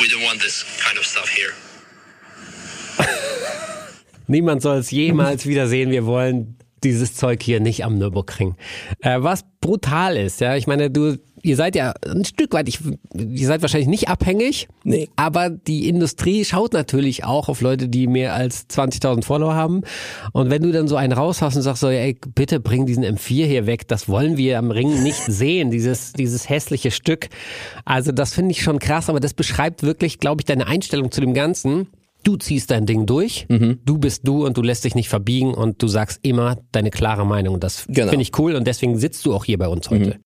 we don't want this kind of stuff here. Niemand soll es jemals wiedersehen. Wir wollen dieses Zeug hier nicht am Nürburgring. Äh, was brutal ist, ja. Ich meine, du, ihr seid ja ein Stück weit, ich, ihr seid wahrscheinlich nicht abhängig. Nee. Aber die Industrie schaut natürlich auch auf Leute, die mehr als 20.000 Follower haben. Und wenn du dann so einen raushaust und sagst so, ey, bitte bring diesen M4 hier weg, das wollen wir am Ring nicht sehen, dieses, dieses hässliche Stück. Also das finde ich schon krass, aber das beschreibt wirklich, glaube ich, deine Einstellung zu dem Ganzen. Du ziehst dein Ding durch, du bist du und du lässt dich nicht verbiegen und du sagst immer deine klare Meinung. Und das Genau. finde ich cool und deswegen sitzt du auch hier bei uns heute.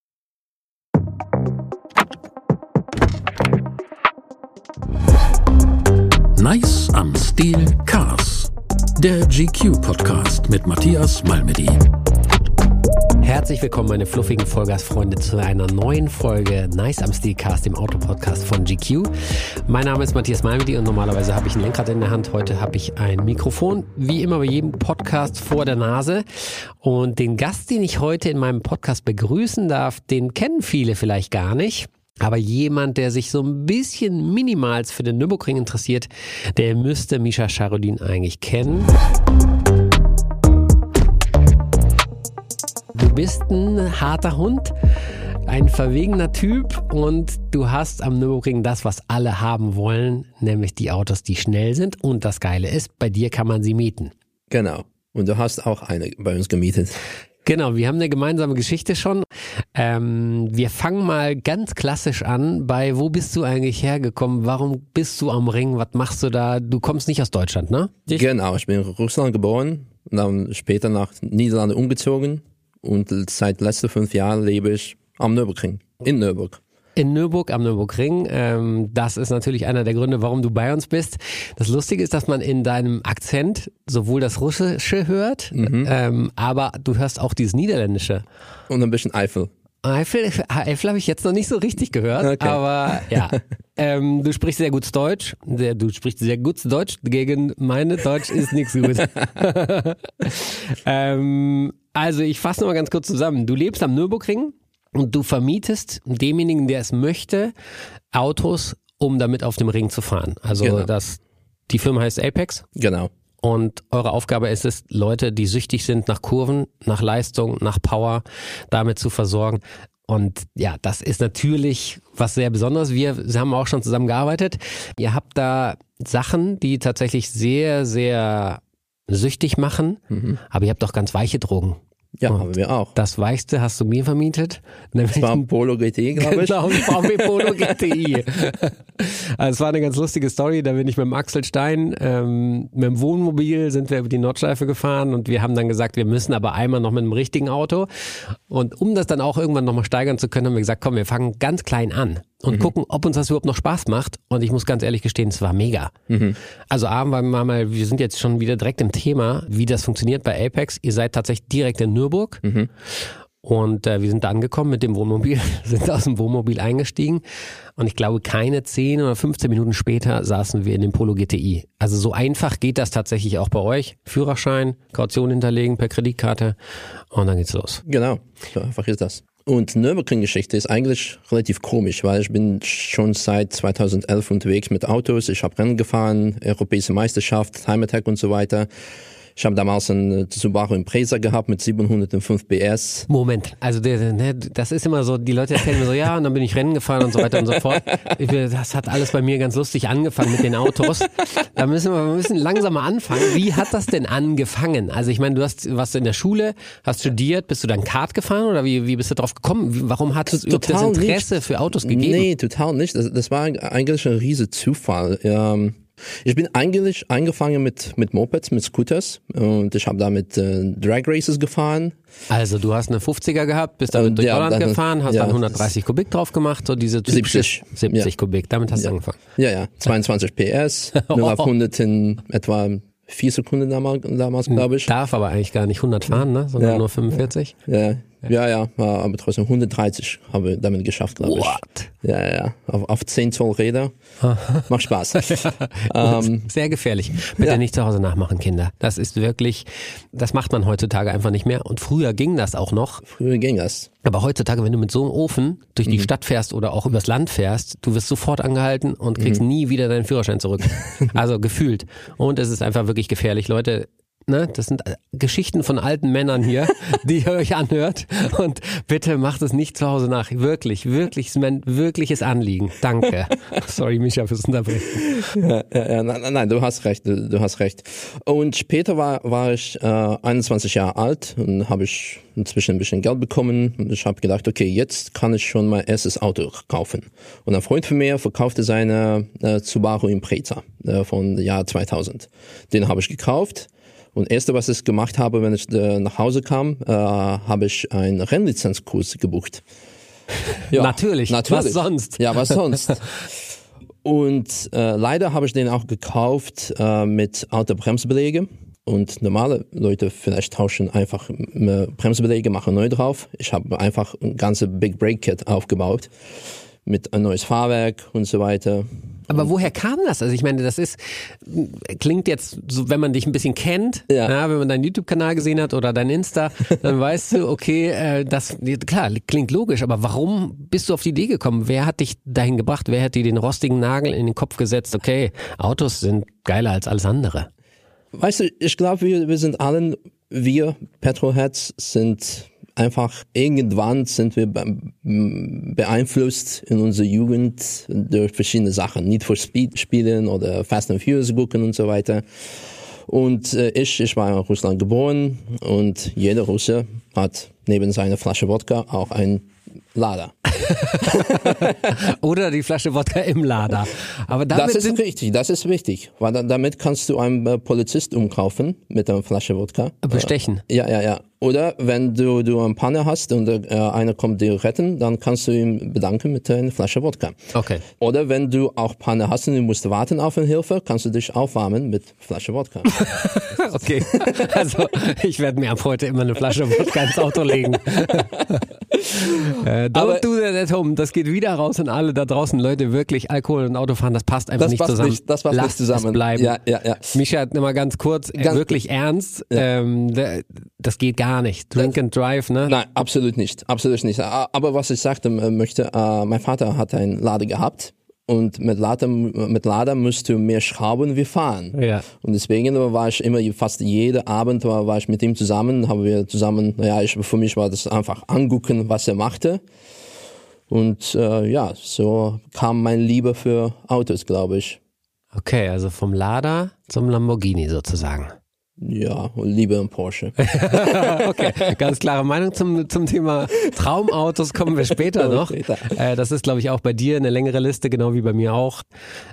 Nice am Stil Cars. Der GQ Podcast mit Matthias Malmedy. Herzlich willkommen, meine fluffigen Vollgasfreunde, zu einer neuen Folge Nice am Steelcast, dem Autopodcast von GQ. Mein Name ist Matthias Malmedy und normalerweise habe ich ein Lenkrad in der Hand. Heute habe ich ein Mikrofon, wie immer bei jedem Podcast vor der Nase. Und den Gast, den ich heute in meinem Podcast begrüßen darf, den kennen viele vielleicht gar nicht. Aber jemand, der sich so ein bisschen minimals für den Nürburgring interessiert, der müsste Misha Charudin eigentlich kennen. Du bist ein harter Hund, ein verwegener Typ und du hast am Nürburgring das, was alle haben wollen, nämlich die Autos, die schnell sind. Und das Geile ist, bei dir kann man sie mieten. Genau. Und du hast auch eine bei uns gemietet. Genau, wir haben eine gemeinsame Geschichte schon. Ähm, wir fangen mal ganz klassisch an bei, wo bist du eigentlich hergekommen? Warum bist du am Ring? Was machst du da? Du kommst nicht aus Deutschland, ne? Genau, ich bin in Russland geboren und dann später nach Niederlande umgezogen und seit letzten fünf Jahren lebe ich am Nürburgring, in Nürburg. In Nürburg am Nürburgring. Ähm, das ist natürlich einer der Gründe, warum du bei uns bist. Das Lustige ist, dass man in deinem Akzent sowohl das Russische hört, ähm, aber du hörst auch dieses Niederländische. Und ein bisschen Eifel. Eifel, Eifel habe ich jetzt noch nicht so richtig gehört, Okay. aber ja. Ähm, du sprichst sehr gut Deutsch. Du sprichst sehr gut Deutsch. Gegen meine Deutsch ist nichts gut. ähm, also ich fasse noch mal ganz kurz zusammen. Du lebst am Nürburgring und du vermietest demjenigen, der es möchte, Autos, um damit auf dem Ring zu fahren. Also Genau. das, die Firma heißt Apex. Genau. Und eure Aufgabe ist es, Leute, die süchtig sind nach Kurven, nach Leistung, nach Power, damit zu versorgen. Und ja, das ist natürlich was sehr Besonderes. Wir haben auch schon zusammen gearbeitet. Ihr habt da Sachen, die tatsächlich sehr, sehr süchtig machen. Aber ihr habt doch ganz weiche Drogen. Ja, Und haben wir auch. Das Weichste hast du mir vermietet. Nämlich Das war ein Polo GT, glaube ich. Genau, ein VW Polo GTI. also es war eine ganz lustige Story. Da bin ich mit dem Axel Stein, ähm, mit dem Wohnmobil sind wir über die Nordschleife gefahren und wir haben dann gesagt, wir müssen aber einmal noch mit einem richtigen Auto. Und um das dann auch irgendwann nochmal steigern zu können, haben wir gesagt, komm, wir fangen ganz klein an und gucken, ob uns das überhaupt noch Spaß macht. Und ich muss ganz ehrlich gestehen, es war mega. Also A, weil wir mal, wir sind jetzt schon wieder direkt im Thema, wie das funktioniert bei Apex. Ihr seid tatsächlich direkt in Nürburg. Und äh, wir sind da angekommen mit dem Wohnmobil, sind aus dem Wohnmobil eingestiegen und ich glaube keine 10 oder 15 Minuten später saßen wir in dem Polo GTI. Also so einfach geht das tatsächlich auch bei euch. Führerschein, Kaution hinterlegen per Kreditkarte und dann geht's los. Genau, so einfach ist das. Und Nürburgring-Geschichte ist eigentlich relativ komisch, weil ich bin schon seit 2011 unterwegs mit Autos. Ich habe Rennen gefahren, Europäische Meisterschaft, Time Attack und so weiter. Ich habe damals einen Subaru Impreza gehabt mit 705 PS. Moment, also ne, das ist immer so, die Leute erzählen mir so, ja, und dann bin ich Rennen gefahren und so weiter und so fort. Das hat alles bei mir ganz lustig angefangen mit den Autos. Da müssen wir, wir müssen langsamer anfangen. Wie hat das denn angefangen? Also ich meine, du hast was in der Schule, hast studiert, bist du dann Kart gefahren oder wie, wie bist du drauf gekommen? Warum hat es überhaupt das Interesse für Autos gegeben? Nee, total nicht. Das, das war eigentlich ein riesen Zufall. Ähm, ich bin eigentlich angefangen mit, mit Mopeds, mit Scooters und ich habe damit äh, Drag Races gefahren. Also du hast eine 50er gehabt, bist damit Und durch ja, Holland dann- gefahren, hast ja, dann 130 Kubik drauf gemacht, so diese typische 70, 70 ja. Kubik, damit hast du angefangen. Ja, ja, 22 PS, 0 auf 100 in etwa vier Sekunden damals, damals glaube ich. Darf aber eigentlich gar nicht 100 fahren, ne? sondern nur 45. Ja, Ja, ja, aber trotzdem 130 habe ich damit geschafft, glaube ich. What? Ja, ja, auf, auf 10 Zoll Räder. Macht Spaß. Ähm, Sehr gefährlich. Bitte ja. nicht zu Hause nachmachen, Kinder. Das ist wirklich, das macht man heutzutage einfach nicht mehr. Und früher ging das auch noch. Früher ging das. Aber heutzutage, wenn du mit so einem Ofen durch Mhm. die Stadt fährst oder auch übers Land fährst, du wirst sofort angehalten und kriegst Mhm. nie wieder deinen Führerschein zurück. also gefühlt. Und es ist einfach wirklich gefährlich. Leute, ne, das sind äh, Geschichten von alten Männern hier, die ihr euch anhört. Und bitte macht es nicht zu Hause nach. Wirklich, wirklich, ist mein wirkliches Anliegen. Danke. Sorry, Micha, fürs Unterbrechen. Ja, ja, ja, nein, nein, nein, du hast recht, du, du hast recht. Und später war, war ich äh, 21 Jahre alt und habe ich inzwischen ein bisschen Geld bekommen und ich habe gedacht, okay, jetzt kann ich schon mein erstes Auto kaufen. Und ein Freund von mir verkaufte seine äh, Subaru Impreza äh, von Jahr 2000. Den habe ich gekauft. Und erste, was ich gemacht habe, wenn ich äh, nach Hause kam, äh, habe ich einen Rennlizenzkurs gebucht. Ja, Natürlich. Was sonst? Ja, was sonst? Und äh, leider habe ich den auch gekauft äh, mit alter Bremsbeläge. Und normale Leute vielleicht tauschen einfach äh, Bremsbeläge, machen neu drauf. Ich habe einfach ein ganze Big Brake Kit aufgebaut mit ein neues Fahrwerk und so weiter. Aber woher kam das? Also ich meine, das ist klingt jetzt so, wenn man dich ein bisschen kennt, Ja. ja. wenn man deinen YouTube-Kanal gesehen hat oder dein Insta, dann weißt du, okay, äh, das klar klingt logisch. Aber warum bist du auf die Idee gekommen? Wer hat dich dahin gebracht? Wer hat dir den rostigen Nagel in den Kopf gesetzt? Okay, Autos sind geiler als alles andere. Weißt du, ich glaube, wir, wir sind allen, wir Petrolheads sind einfach, irgendwann sind wir be beeinflusst in unserer Jugend durch verschiedene Sachen. Need for Speed spielen oder Fast and Furious gucken und so weiter. Und äh, ich, ich war in Russland geboren und jeder Russe hat neben seiner Flasche Wodka auch einen Lader. Oder die Flasche Wodka im Lader. Aber damit Das ist richtig, das ist wichtig, weil da, damit kannst du einen äh, Polizist umkaufen mit einer Flasche Wodka. bestechen. Ja, ja, ja. Oder wenn du, du eine Panne hast und äh, einer kommt dir retten, dann kannst du ihn bedanken mit einer Flasche Wodka. Okay. Oder wenn du auch Panne hast und du musst warten auf eine Hilfe, kannst du dich aufwärmen mit Flasche Wodka. Okay. Also ich werde mir ab heute immer eine Flasche Wodka ins Auto legen. äh, don't Aber- do that at home. Das geht wieder raus an alle da draußen. Leute, wirklich Alkohol und Autofahren, das passt einfach Das nicht passt zusammen. nicht, das passt Lasst nicht zusammen. Es bleiben. Ja, ja, ja. Hat immer ganz kurz, äh, Ganz- wirklich ernst. Ähm, da- das geht gar nicht. Drink and drive, ne? Nein, absolut nicht, absolut nicht. Aber was ich sagte äh, möchte, äh, mein Vater hat einen Lader gehabt und mit Lader, mit Lader musst du mehr schrauben wie fahren. Ja. Und deswegen war ich immer, fast jeden Abend war, war ich mit ihm zusammen, haben wir zusammen, naja, ich, für mich war das einfach angucken, was er machte. Und äh, ja, so kam mein Liebe für Autos, glaube ich. Okay, also vom Lada zum Lamborghini sozusagen. Ja, und Liebe im Porsche. Okay, ganz klare Meinung zum, zum Thema Traumautos kommen wir später noch. Äh, das ist, glaube ich, auch bei dir eine längere Liste, genau wie bei mir auch.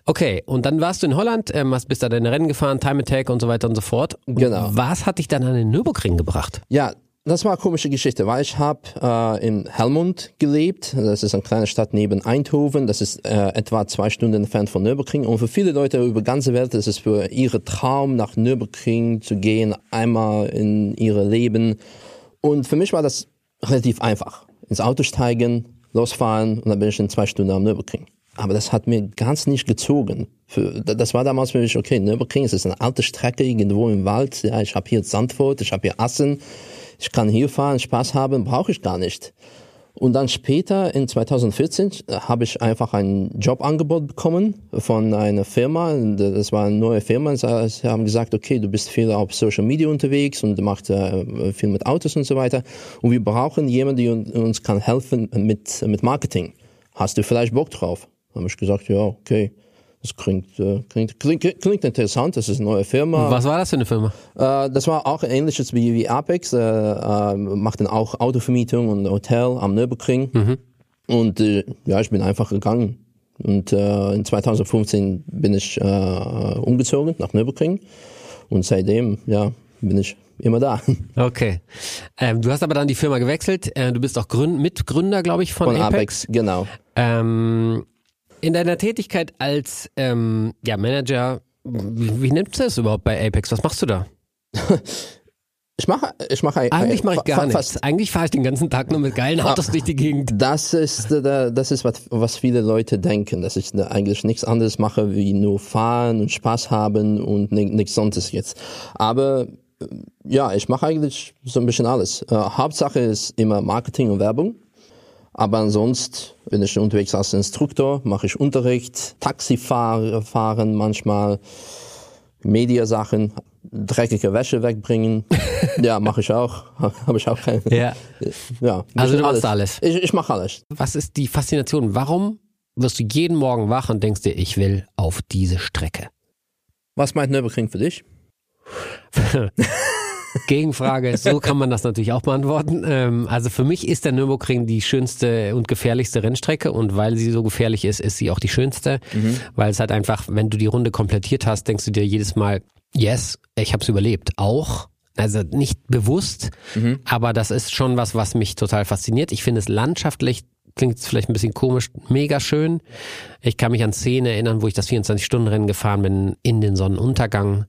Okay, und dann warst du in Holland, ähm, hast bist da deine Rennen gefahren, Time Attack und so weiter und so fort. Genau. Was hat dich dann an den Nürburgring gebracht? Ja, das war eine komische Geschichte, weil ich habe äh, in Helmond gelebt. Das ist eine kleine Stadt neben Eindhoven. Das ist äh, etwa zwei Stunden entfernt von Nürburgring. Und für viele Leute über ganze Welt ist es für ihre Traum, nach Nürburgring zu gehen, einmal in ihre Leben. Und für mich war das relativ einfach. Ins Auto steigen, losfahren und dann bin ich in zwei Stunden am Nürburgring. Aber das hat mir ganz nicht gezogen. Für, das war damals für mich, okay, Nürburgring, es ist eine alte Strecke irgendwo im Wald. Ja, ich habe hier Sandfurt, ich habe hier Assen. Ich kann hier fahren, Spaß haben, brauche ich gar nicht. Und dann später, in 2014, äh, habe ich einfach ein Jobangebot bekommen von einer Firma. Das war eine neue Firma. Sie haben gesagt, okay, du bist viel auf Social Media unterwegs und machst äh, viel mit Autos und so weiter. Und wir brauchen jemanden, der uns kann helfen mit, mit Marketing. Hast du vielleicht Bock drauf? Habe ich gesagt, ja, okay. Das klingt, äh, klingt, klingt, klingt interessant. Das ist eine neue Firma. Was war das für eine Firma? Äh, das war auch ähnliches wie, wie Apex, äh, äh, machten auch Autovermietung und Hotel am Nürburgring. Und äh, ja, ich bin einfach gegangen. Und äh, in 2015 bin ich äh, umgezogen nach Nürburgring. Und seitdem, ja, bin ich immer da. Okay. Ähm, du hast aber dann die Firma gewechselt. Äh, du bist auch Gründ Mitgründer, glaube ich, von, Von Apex. Apex, genau. Ähm, in deiner Tätigkeit als ähm, ja, Manager, wie, wie nimmst du das überhaupt bei Apex? Was machst du da? Ich mache, ich mache Eigentlich mache ich gar nichts. Eigentlich fahre ich den ganzen Tag nur mit geilen Autos durch die Gegend. Das ist, äh, das ist was, was viele Leute denken, dass ich eigentlich nichts anderes mache, wie nur fahren und Spaß haben und ni- nichts sonst jetzt. Aber äh, ja, ich mache eigentlich so ein bisschen alles. Äh, Hauptsache ist immer Marketing und Werbung. Aber ansonsten bin ich unterwegs als Instruktor, mache ich Unterricht, Taxifahren fahren manchmal, Mediasachen, dreckige Wäsche wegbringen. ja, mache ich auch. Habe ich auch keine. Ja. Ja, Also du machst alles. Ich, ich mache alles. Was ist die Faszination? Warum wirst du jeden Morgen wach und denkst dir, ich will auf diese Strecke? Was meint Nürburgring für dich? Gegenfrage, so kann man das natürlich auch beantworten. Ähm, also für mich ist der Nürburgring die schönste und gefährlichste Rennstrecke und weil sie so gefährlich ist, ist sie auch die schönste, weil es halt einfach, wenn du die Runde komplettiert hast, denkst du dir jedes Mal, yes, ich habe es überlebt. Auch, also nicht bewusst, aber das ist schon was, was mich total fasziniert. Ich finde es landschaftlich klingt vielleicht ein bisschen komisch, mega schön. Ich kann mich an Szenen erinnern, wo ich das 24-Stunden-Rennen gefahren bin, in den Sonnenuntergang,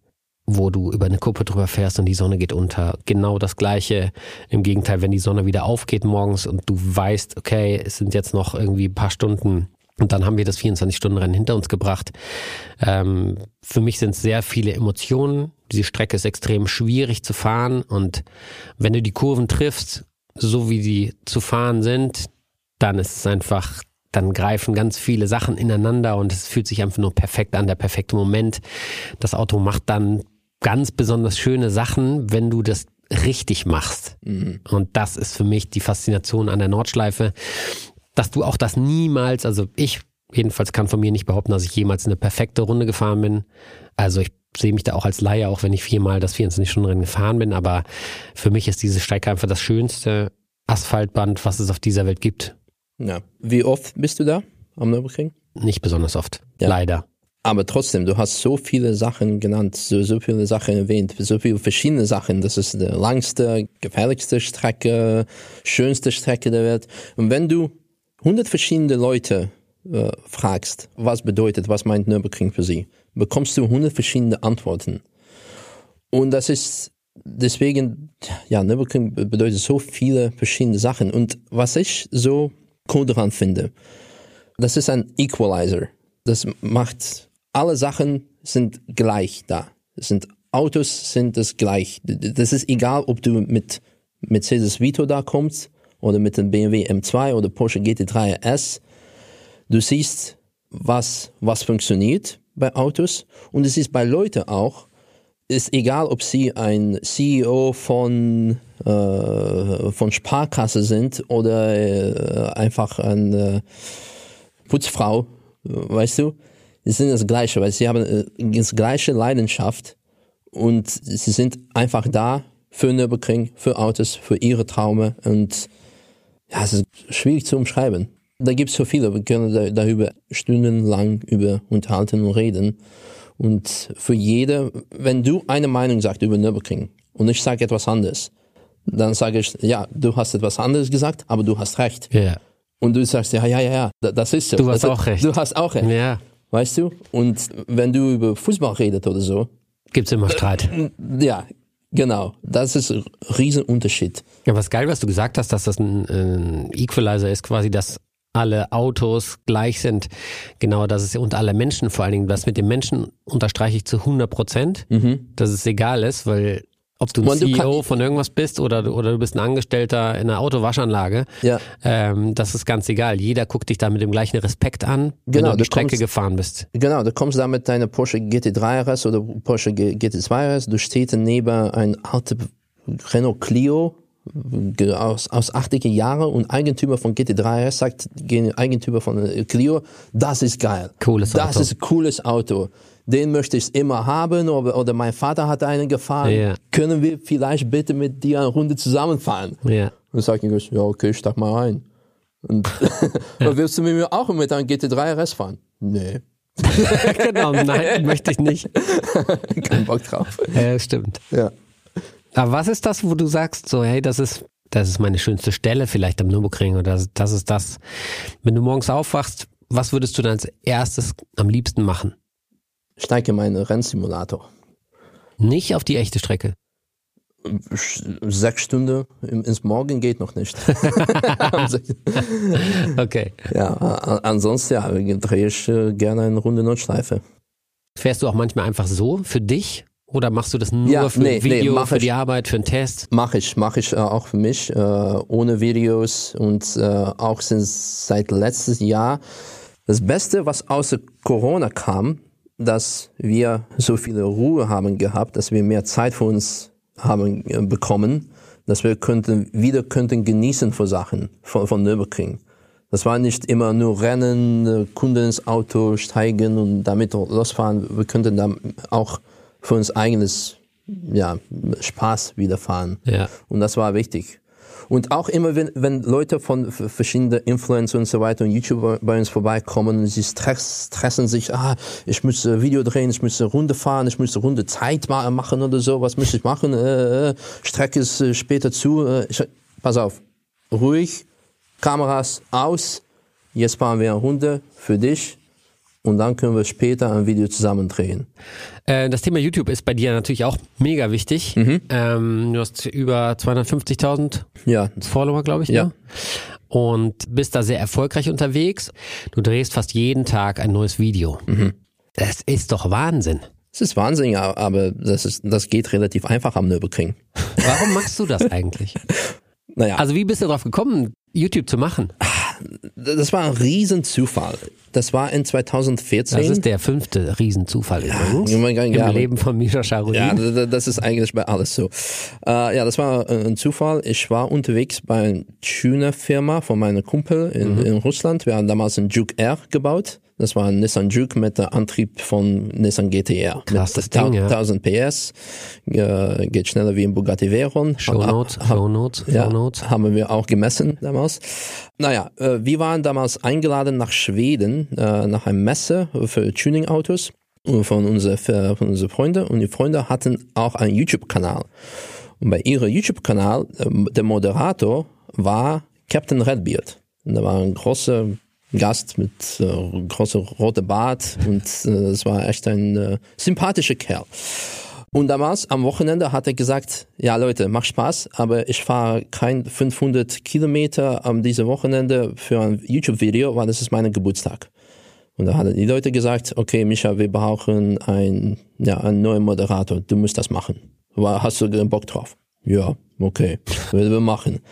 wo du über eine Kuppe drüber fährst und die Sonne geht unter. Genau das Gleiche. Im Gegenteil, wenn die Sonne wieder aufgeht morgens und du weißt, okay, es sind jetzt noch irgendwie ein paar Stunden und dann haben wir das 24-Stunden-Rennen hinter uns gebracht. Ähm, für mich sind es sehr viele Emotionen. Diese Strecke ist extrem schwierig zu fahren und wenn du die Kurven triffst, so wie die zu fahren sind, dann ist es einfach, dann greifen ganz viele Sachen ineinander und es fühlt sich einfach nur perfekt an, der perfekte Moment. Das Auto macht dann ganz besonders schöne Sachen, wenn du das richtig machst. Und das ist für mich die Faszination an der Nordschleife, dass du auch das niemals, also ich jedenfalls kann von mir nicht behaupten, dass ich jemals eine perfekte Runde gefahren bin. Also ich sehe mich da auch als Laie, auch wenn ich viermal das 24-Stunden-Rennen gefahren bin, aber für mich ist diese Strecke einfach das schönste Asphaltband, was es auf dieser Welt gibt. Ja. Wie oft bist du da am Nürburgring? Nicht besonders oft. Ja. Leider. Aber trotzdem, du hast so viele Sachen genannt, so, so viele Sachen erwähnt, so viele verschiedene Sachen. Das ist die langste, gefährlichste Strecke, schönste Strecke der Welt. Und wenn du 100 verschiedene Leute äh, fragst, was bedeutet, was meint Nürburgring für sie, bekommst du 100 verschiedene Antworten. Und das ist deswegen, ja, Nürburgring be- bedeutet so viele verschiedene Sachen. Und was ich so cool daran finde, das ist ein Equalizer. Das macht, alle Sachen sind gleich da. Sind Autos sind das gleich. Das ist egal, ob du mit Mercedes Vito da kommst oder mit dem BMW M2 oder Porsche GT3 RS. Du siehst, was, was funktioniert bei Autos und es ist bei Leuten auch, ist egal, ob sie ein CEO von, äh, von Sparkasse sind oder äh, einfach eine Putzfrau, äh, weißt du, sie sind das Gleiche, weil sie haben äh, das gleiche Leidenschaft und sie sind einfach da für Nürburgring, für Autos, für ihre Traume und ja, es ist schwierig zu umschreiben. Da gibt es so viele, wir können da, darüber stundenlang über unterhalten und reden. Und für jede, wenn du eine Meinung sagst über Nürburgring und ich sage etwas anderes, dann sage ich, ja, du hast etwas anderes gesagt, aber du hast recht. Ja. Und du sagst, ja, ja, ja, ja, da- das ist so. Du hast das, auch recht. Du hast auch recht. Ja. Weißt du? Und wenn du über Fußball redet oder so, Gibt's immer Streit. ja, genau. Das ist ein Riesenunterschied. Ja, was geil, was du gesagt hast, dass das ein, ein Equalizer ist, quasi, dass alle Autos gleich sind. Genau, das ist, und alle Menschen vor allen Dingen. Das mit den Menschen unterstreiche ich zu 100 Prozent, dass es egal ist, weil ob du ein du CEO von irgendwas bist oder, du- oder du bist ein Angestellter in einer Autowaschanlage, Ja. ähm, das ist ganz egal. Jeder guckt dich da mit dem gleichen Respekt an, wenn Genau, du die Strecke kommst- gefahren bist. Genau, du kommst da mit deiner Porsche GT3 RS oder Porsche G- GT2 RS, du stehst neben ein alter Renault Clio aus, aus 80er Jahren und Eigentümer von GT3 RS sagt gen- Eigentümer von äh, Clio, das ist geil. Cooles das Auto. ist ein cooles Auto. Den möchte ich immer haben oder, oder mein Vater hat einen gefahren. Ja. Können wir vielleicht bitte mit dir eine Runde zusammenfahren? Ja. Und dann sag ich, ja, okay, steig mal ein. Und und willst du mit mir auch mit einem GT3 RS fahren? Nee, genau, nein, möchte ich nicht. kein Bock drauf. Ja, stimmt. Ja. Aber was ist das, wo du sagst, so, hey, das ist, das ist meine schönste Stelle vielleicht am Nürburgring oder das, das ist das. Wenn du morgens aufwachst, was würdest du dann als erstes am liebsten machen? Steige in meinen Rennsimulator. Nicht auf die echte Strecke. Sechs Stunden ins Morgen geht noch nicht. Okay. ja, ansonsten ja, drehe ich äh, gerne eine Runde Nordschleife. Fährst du auch manchmal einfach so für dich? Oder machst du das nur Ja, für nee, ein Video, nee, für ich. die Arbeit, für einen Test? Mache ich, mache ich äh, auch für mich, äh, ohne Videos und auch seit letztes Jahr. Das Beste, was außer Corona kam, dass wir so viele Ruhe haben gehabt, dass wir mehr Zeit für uns haben äh, bekommen, dass wir könnten, wieder könnten genießen für Sachen von, von Nürburgring. Das war nicht immer nur Rennen, äh, Kunden ins Auto steigen und damit losfahren. Wir könnten dann auch für uns eigenes ja, Spaß widerfahren. Ja. Und das war wichtig. Und auch immer, wenn, wenn Leute von verschiedenen Influencer und so weiter und YouTuber bei uns vorbeikommen und sie stress, stressen sich, ah, ich muss Video drehen, ich muss eine Runde fahren, ich muss eine Runde Zeit ma- machen oder so, was muss ich machen? Äh, äh, Strecke ist äh, später zu. Äh, ich, pass auf, ruhig, Kameras aus, jetzt fahren wir eine Runde für dich und dann können wir später ein Video zusammen drehen. Äh, das Thema YouTube ist bei dir natürlich auch mega wichtig. Mhm. Ähm, du hast über 250.000 Ja, Follower, glaube ich, Ja. ne? Und bist da sehr erfolgreich unterwegs. Du drehst fast jeden Tag ein neues Video. Mhm. Das ist doch Wahnsinn. es ist Wahnsinn, aber das, ist, das geht relativ einfach am Nürburgring. Warum machst du das eigentlich? Naja, Also wie bist du darauf gekommen, YouTube zu machen? Das war ein Riesenzufall. Das war in 2014. Das ist der fünfte Riesenzufall übrigens oh mein Gott, im ja, Leben von Misha Sharuddin. ja, das ist eigentlich bei alles so. Äh, ja, das war äh, ein Zufall. Ich war unterwegs bei einer Tuner-Firma von meinem Kumpel in, Mhm. in Russland. Wir haben damals einen Juke R gebaut. Das war ein Nissan Juke mit Antrieb von Nissan GTR. Krasses mit Ding, ja. 1000 PS. Äh, geht schneller wie ein Bugatti Veyron. Shownotes, Ha- ha- Shownotes, Ja, Shownotes. haben wir auch gemessen damals. Naja, äh, wir waren damals eingeladen nach Schweden, äh, nach einer Messe für Tuning-Autos äh, von unseren von unseren Freunden. Und die Freunde hatten auch einen YouTube-Kanal. Und bei ihrem YouTube-Kanal, ähm, der Moderator war Captain Redbeard. Und da war ein großer Gast mit äh, großer roter Bart und äh, es war echt ein äh, sympathischer Kerl. Und damals am Wochenende hat er gesagt, ja Leute, macht Spaß, aber ich fahre kein 500 Kilometer am diesem Wochenende für ein YouTube-Video, weil das ist mein Geburtstag. Und da haben die Leute gesagt, okay Micha, wir brauchen ein, ja, einen neuen Moderator, du musst das machen. Hast du Bock drauf? Ja, okay, werden wir machen.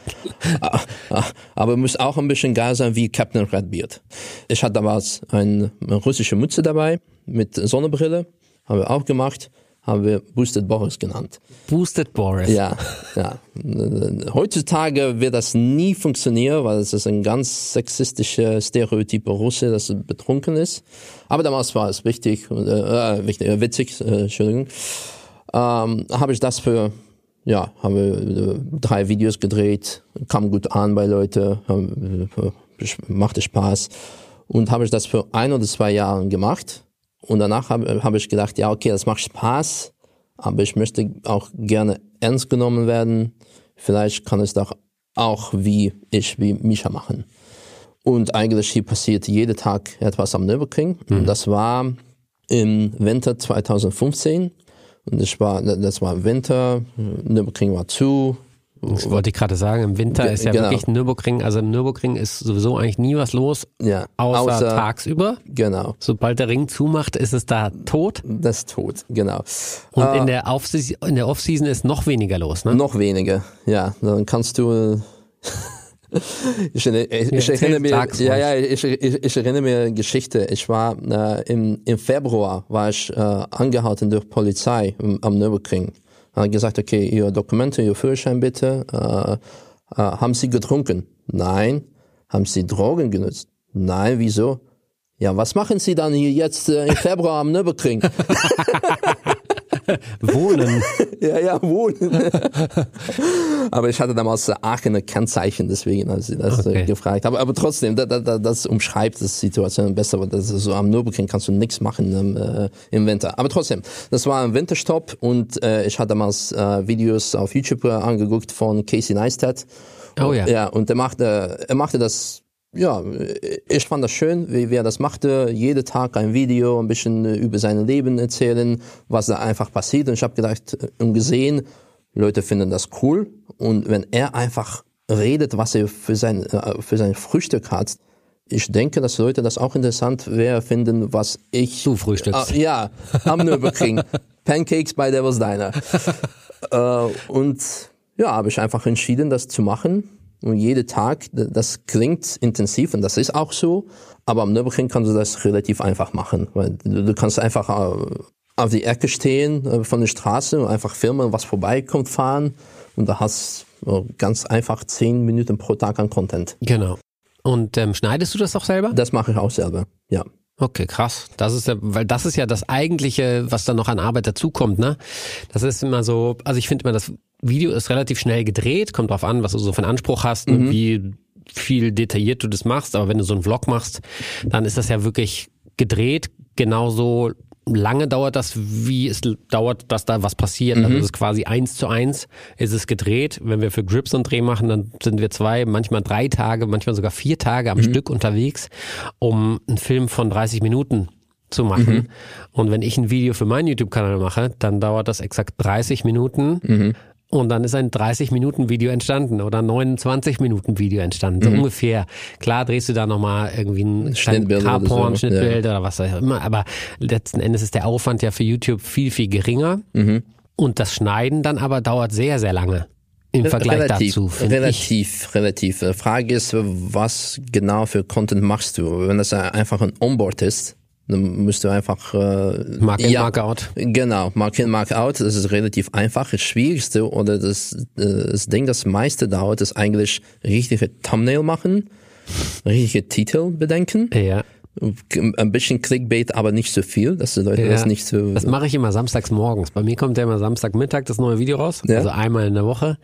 Ah, ah, Aber muss auch ein bisschen geil sein wie Captain Redbeard. Ich hatte damals eine russische Mütze dabei mit Sonnenbrille, haben wir auch gemacht, haben wir Boosted Boris genannt. Boosted Boris. Ja, ja. Heutzutage wird das nie funktionieren, weil es ist ein ganz sexistischer Stereotyp Russe, dass betrunken ist. Aber damals war es wichtig, äh, äh, wichtig äh, witzig, äh, Entschuldigung. Ähm, habe ich das für, ja, haben wir äh, drei Videos gedreht, kam gut an bei Leuten, äh, machte Spaß. Und habe ich das für ein oder zwei Jahre gemacht. Und danach habe hab ich gedacht, ja, okay, das macht Spaß, aber ich möchte auch gerne ernst genommen werden. Vielleicht kann es doch auch wie ich, wie Misha machen. Und eigentlich hier passiert jeden Tag etwas am Nürburgring. Und das war im Winter 2015. Und das war, das war Winter, Nürburgring war zu. Das wollte ich gerade sagen. Im Winter ist ja genau. wirklich Nürburgring, also im Nürburgring ist sowieso eigentlich nie was los, Ja, außer, außer- tagsüber. Genau, Sobald der Ring zumacht, ist es da tot. das ist tot, genau. Und Äh, in der Off- in der Off-Season ist noch weniger los, ne? Noch weniger, ja. Dann kannst du. ich, erinnere- ich, ich erinnere mir, ja, ja, ich, ich, erinnere mir eine Geschichte. Ich war äh, im, im Februar war ich äh, angehalten durch Polizei am, am Nürburgring. Hat gesagt, okay, Ihre Dokumente, Ihr Führerschein bitte. Äh, äh, haben Sie getrunken? Nein. Haben Sie Drogen genutzt? Nein. Wieso? Ja, was machen Sie dann hier jetzt äh, im Februar am Nürburgring? Wohnen. Ja, ja, wohnen. aber ich hatte damals Aachener Kennzeichen, deswegen als ich das Okay. äh, gefragt. Aber, aber trotzdem, da, da, da, das umschreibt die Situation besser, weil das ist so am Nürburgring kannst du nichts machen im, äh, im Winter. Aber trotzdem, das war ein Winterstopp und äh, ich hatte damals äh, Videos auf YouTube äh, angeguckt von Casey Neistat. Oh ja. Ja, und er machte, er machte das ja, ich fand das schön, wie, wie er das machte. Jeden Tag ein Video, ein bisschen äh, über sein Leben erzählen, was da einfach passiert. Und ich habe gedacht äh, und gesehen, Leute finden das cool und wenn er einfach redet, was er für sein, äh, für sein Frühstück hat, ich denke, dass Leute das auch interessant wäre finden, was ich. Du frühstückst. Äh, ja, am Nürburgring. Pancakes bei Devil's Diner. äh, und ja, habe ich einfach entschieden, das zu machen. Und jeden Tag, das klingt intensiv und das ist auch so, aber am Nürburgring kannst du das relativ einfach machen. Weil du, kannst einfach äh, auf die Ecke stehen äh, von der Straße und einfach filmen, was vorbeikommt, fahren und da hast du ganz einfach zehn Minuten pro Tag an Content. Genau. Und ähm, schneidest du das auch selber? Das mache ich auch selber, ja. Okay, krass. Das ist ja, weil das ist ja das eigentliche, was dann noch an Arbeit dazukommt, ne? Das ist immer so, also ich finde immer, das Video ist relativ schnell gedreht, kommt drauf an, was du so für einen Anspruch hast und wie viel detailliert du das machst, aber wenn du so einen Vlog machst, dann ist das ja wirklich gedreht, genauso lange dauert das, wie es dauert, dass da was passiert. Also es ist quasi eins zu eins, ist es gedreht. Wenn wir für Grips einen Dreh machen, dann sind wir zwei, manchmal drei Tage, manchmal sogar vier Tage am Stück unterwegs, um einen Film von 30 Minuten zu machen. Und wenn ich ein Video für meinen YouTube-Kanal mache, dann dauert das exakt 30 Minuten. Und dann ist ein 30-Minuten-Video entstanden oder 29-Minuten-Video entstanden. So ungefähr. Klar drehst du da nochmal irgendwie ein Schnittbild oder so, Carporn, ja. Oder was auch immer. Aber letzten Endes ist der Aufwand ja für YouTube viel, viel geringer. Und das Schneiden dann aber dauert sehr, sehr lange. Im Vergleich relativ, dazu. finde ich. relativ, relativ. Die Frage ist, was genau für Content machst du? Wenn das einfach ein Onboard ist, dann musst du einfach äh, Mark in, Mark out. Genau, Mark in, Mark out. Das ist relativ einfach. Das Schwierigste oder das, äh, das Ding, das meiste dauert, ist eigentlich richtige Thumbnail machen, richtige Titel bedenken. Ja. Ein bisschen Clickbait, aber nicht so viel, dass die Leute Ja. das nicht so. Das mache ich immer samstags morgens. Bei mir kommt ja immer Samstagmittag das neue Video raus, Ja. also einmal in der Woche.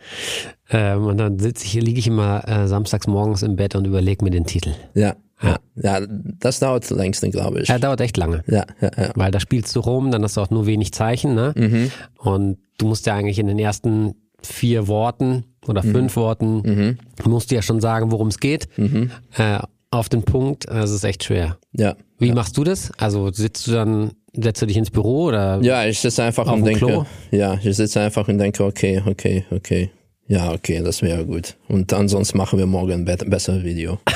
Ähm, und dann sitze ich, liege ich immer äh, samstags morgens im Bett und überlege mir den Titel. ja, ja, ja, das dauert längst, glaube ich. Er dauert echt lange. Ja, ja, ja. Weil da spielst du rum, dann hast du auch nur wenig Zeichen, ne? Mhm. Und du musst ja eigentlich in den ersten vier Worten oder Mhm. fünf Worten, musst du ja schon sagen, worum es geht. Mhm. Äh, auf den Punkt, das ist echt schwer. ja. Wie machst du das? Also sitzt du dann, setzt du dich ins Büro oder? Ja, ich sitze einfach und denke, Klo? ja, ich sitze einfach und denke, okay, okay, okay. Ja, okay, das wäre gut. Und ansonsten machen wir morgen ein besseres Video.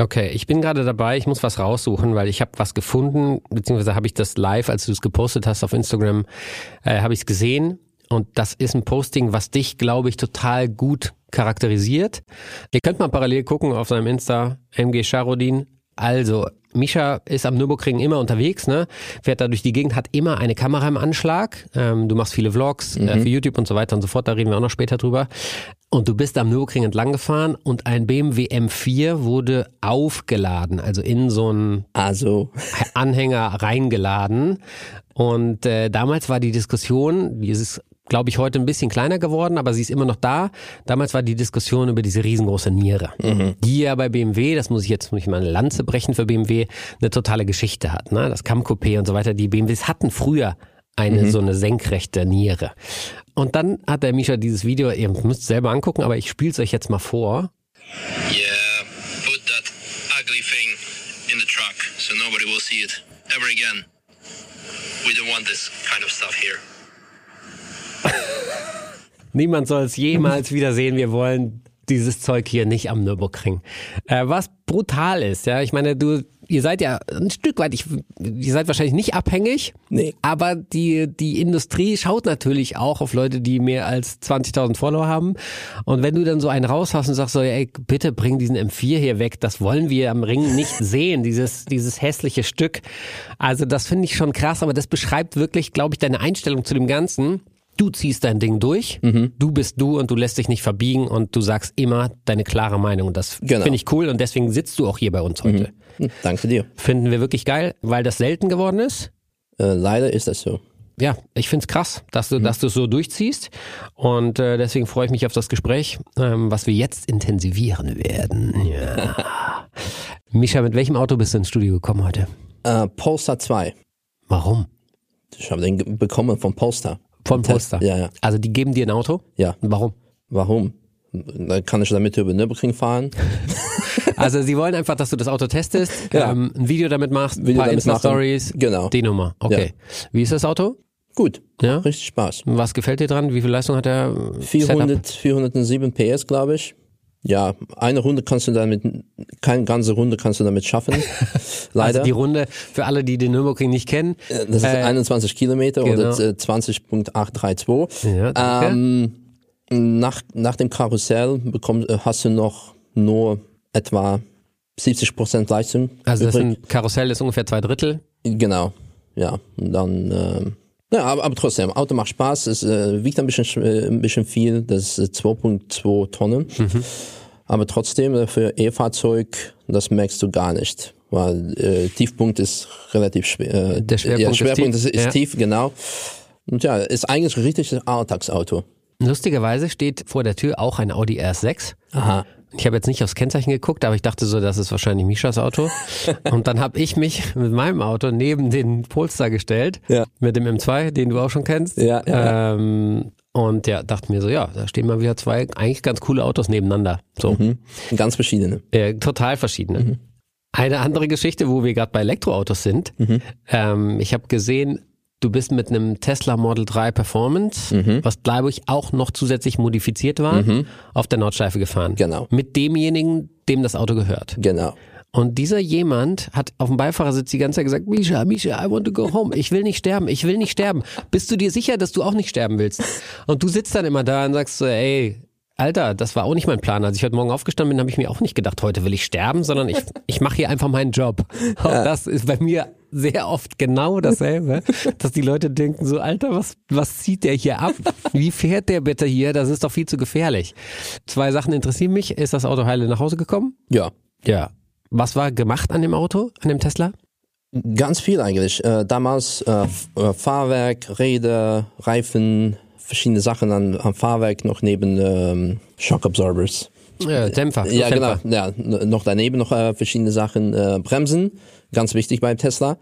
Okay, ich bin gerade dabei, ich muss was raussuchen, weil ich habe was gefunden, beziehungsweise habe ich das live, als du es gepostet hast auf Instagram, äh, habe ich es gesehen. Und das ist ein Posting, was dich, glaube ich, total gut charakterisiert. Ihr könnt mal parallel gucken auf seinem Insta, MG Charodin. Also, Misha ist am Nürburgring immer unterwegs, ne? Fährt da durch die Gegend, hat immer eine Kamera im Anschlag. Ähm, du machst viele Vlogs äh, für YouTube und so weiter und so fort, da reden wir auch noch später drüber. Und du bist am Nürburgring entlang gefahren und ein BMW M4 wurde aufgeladen, also in so einen Also, Anhänger reingeladen. Und äh, damals war die Diskussion, die ist, glaube ich, heute ein bisschen kleiner geworden, aber sie ist immer noch da. Damals war die Diskussion über diese riesengroße Niere, die ja bei BMW, das muss ich jetzt muss ich mal eine Lanze brechen für BMW, eine totale Geschichte hat. Ne? Das Cam-Coupé und so weiter, die BMWs hatten früher eine so eine senkrechte Niere. Und dann hat der Misha dieses Video, ihr müsst es selber angucken, aber ich spiele es euch jetzt mal vor. Yeah, put that ugly thing in the truck so nobody will see it ever again. We don't want this kind of stuff here. Niemand soll es jemals wiedersehen. Wir wollen dieses Zeug hier nicht am Nürburgring. Äh, was brutal ist, ja. Ich meine, du, ihr seid ja ein Stück weit, ich, ihr seid wahrscheinlich nicht abhängig. Nee. Aber die, die Industrie schaut natürlich auch auf Leute, die mehr als 20.000 Follower haben. Und wenn du dann so einen raushaust und sagst so, ey, bitte bring diesen M4 hier weg, das wollen wir am Ring nicht sehen, dieses, dieses hässliche Stück. Also das finde ich schon krass, aber das beschreibt wirklich, glaube ich, deine Einstellung zu dem Ganzen. Du ziehst dein Ding durch, Mhm. du bist du und du lässt dich nicht verbiegen und du sagst immer deine klare Meinung. Und das Genau. finde ich cool und deswegen sitzt du auch hier bei uns heute. hm, danke dir. Finden wir wirklich geil, weil das selten geworden ist. Äh, leider ist das so. Ja, ich find's krass, dass du, dass du es so durchziehst. Und äh, deswegen freue ich mich auf das Gespräch, ähm, was wir jetzt intensivieren werden. Ja. Misha, mit welchem Auto bist du ins Studio gekommen heute? Äh, Polestar 2. Warum? Ich habe den bekommen von Polestar. Von Polestar. Ja, ja. Also die geben dir ein Auto? Ja. Warum? Warum? Dann kann ich damit über Nürburgring fahren. Also sie wollen einfach, dass du das Auto testest, Ja. ähm, ein Video damit machst, ein Video paar damit machen. Insta-Stories. Genau. Die Nummer, okay. Wie ist das Auto? gut. Ja? Richtig Spaß. Was gefällt dir dran? Wie viel Leistung hat der? äh, 400, 407 PS, glaube ich. Ja, eine Runde kannst du damit, keine ganze Runde kannst du damit schaffen. Leider. Also die Runde, für alle, die den Nürburgring nicht kennen. das ist 21 Kilometer genau. oder äh, 20.832. Ja, danke. ähm, nach, nach dem Karussell bekommst, äh, hast du noch nur etwa 70 Prozent Leistung. Also das übrig. ein Karussell ist ungefähr zwei Drittel. Genau, ja. Und dann, ähm, ja, aber, aber trotzdem, Auto macht Spaß, es äh, wiegt ein bisschen, sch- äh, ein bisschen viel, das ist äh, 2,2 Tonnen. Aber trotzdem, äh, für E-Fahrzeug, das merkst du gar nicht. Weil äh, Tiefpunkt ist relativ schwer. Äh, Der Schwerpunkt ja, ist Schwerpunkt tief, ist, ist ja. tief, genau. Und ja, ist eigentlich ein richtiges Alltagsauto. Lustigerweise steht vor der Tür auch ein Audi RS6. Aha. Ich habe jetzt nicht aufs Kennzeichen geguckt, aber ich dachte so, das ist wahrscheinlich Mishas Auto. Und dann habe ich mich mit meinem Auto neben den Polestar gestellt, Ja. mit dem M2, den du auch schon kennst. Ja, ja, Ähm, und ja, dachte mir so, ja, da stehen mal wieder zwei eigentlich ganz coole Autos nebeneinander. So, Mhm. Ganz verschiedene. äh, total verschiedene. Eine andere Geschichte, wo wir gerade bei Elektroautos sind. Ähm, ich habe gesehen, du bist mit einem Tesla Model 3 Performance, was glaube ich auch noch zusätzlich modifiziert war, auf der Nordschleife gefahren. Genau. Mit demjenigen, dem das Auto gehört. Genau. Und dieser jemand hat auf dem Beifahrersitz die ganze Zeit gesagt, Misha, Misha, I want to go home. Ich will nicht sterben, ich will nicht sterben. Bist du dir sicher, dass du auch nicht sterben willst? Und du sitzt dann immer da und sagst so, ey, Alter, das war auch nicht mein Plan. Als ich heute Morgen aufgestanden bin, habe ich mir auch nicht gedacht, heute will ich sterben, sondern ich, ich mache hier einfach meinen Job. Und das ist bei mir sehr oft genau dasselbe, dass die Leute denken so, Alter, was, was zieht der hier ab? Wie fährt der bitte hier? Das ist doch viel zu gefährlich. Zwei Sachen interessieren mich. Ist das Auto heile nach Hause gekommen? Ja. Ja. Was war gemacht an dem Auto, an dem Tesla? Ganz viel eigentlich. Äh, damals äh, äh, Fahrwerk, Räder, Reifen, verschiedene Sachen an, am Fahrwerk noch neben ähm, Shock Absorbers. Äh, Dämpfer. Ja, genau. Dämpfer. Ja, n- noch daneben noch äh, verschiedene Sachen. Äh, Bremsen, ganz wichtig beim Tesla.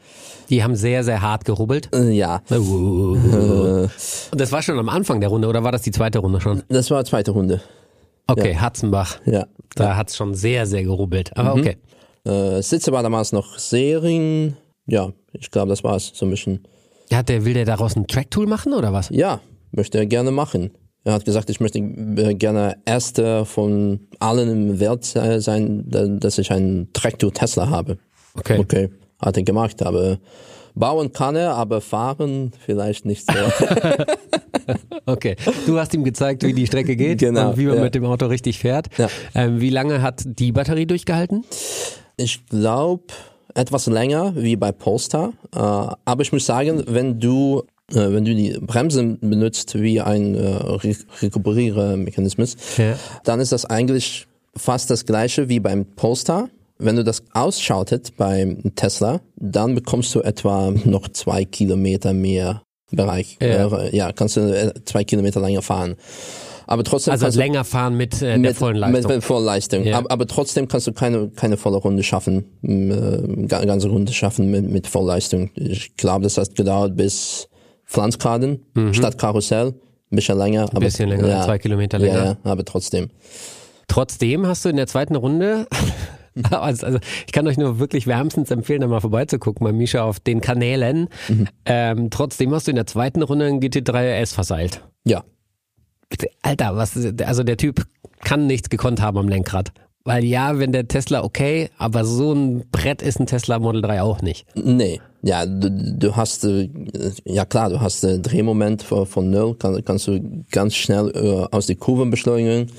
Die haben sehr, sehr hart gerubbelt. Äh, ja, Und das war schon am Anfang der Runde oder war das die zweite Runde schon? das war zweite Runde. Okay, Hatzenbach. Ja. Da hat's schon sehr, sehr gerubbelt. Aber okay. Äh, Sitze war damals noch Serien. Ja, ich glaube, das war's. So ein bisschen. Ja, der, will der daraus ein Track-Tool machen oder was? Ja, möchte er gerne machen. Er hat gesagt, ich möchte äh, gerne erster von allen im Welt äh, sein, da- dass ich einen Traktor Tesla habe. Okay. Okay, hat er gemacht, aber bauen kann er, aber fahren vielleicht nicht so. Okay. Du hast ihm gezeigt, wie die Strecke geht Genau, und wie man ja. mit dem Auto richtig fährt. Ja. Ähm, wie lange hat die Batterie durchgehalten? ich glaube etwas länger wie bei Polestar, äh, aber ich muss sagen, wenn du äh, wenn du die Bremsen benutzt wie ein äh, Re Rekuperiermechanismus, Ja. dann ist das eigentlich fast das gleiche wie beim Polestar. Wenn du das ausschaltet beim Tesla, dann bekommst du etwa noch zwei Kilometer mehr Bereich. Ja. Äh, ja kannst du äh, zwei Kilometer länger fahren. Aber trotzdem Also kannst du länger fahren mit äh, der vollen Leistung. mit, mit voller Leistung. Ja. Aber, aber trotzdem kannst du keine, keine volle Runde schaffen, äh, ga- ganze Runde schaffen mit, mit Vollleistung. Ich glaube, das hat gedauert bis Pflanzgraden statt Karussell. Ein bisschen länger. Ein Mhm. bisschen länger, zwei Kilometer länger. Ja, ja, aber trotzdem. Trotzdem hast du in der zweiten Runde, also, ich kann euch nur wirklich wärmstens empfehlen, da mal vorbeizugucken bei Misha auf den Kanälen. Ähm, trotzdem hast du in der zweiten Runde einen GT3 RS verseilt. Ja. Alter, was, also der Typ kann nichts gekonnt haben am Lenkrad. Weil ja, wenn der Tesla okay, aber so ein Brett ist ein Tesla Model 3 auch nicht. Nee, ja, du, du hast, äh, ja klar, du hast den Drehmoment von, von null, kann, kannst du ganz schnell äh, aus die Kurven beschleunigen.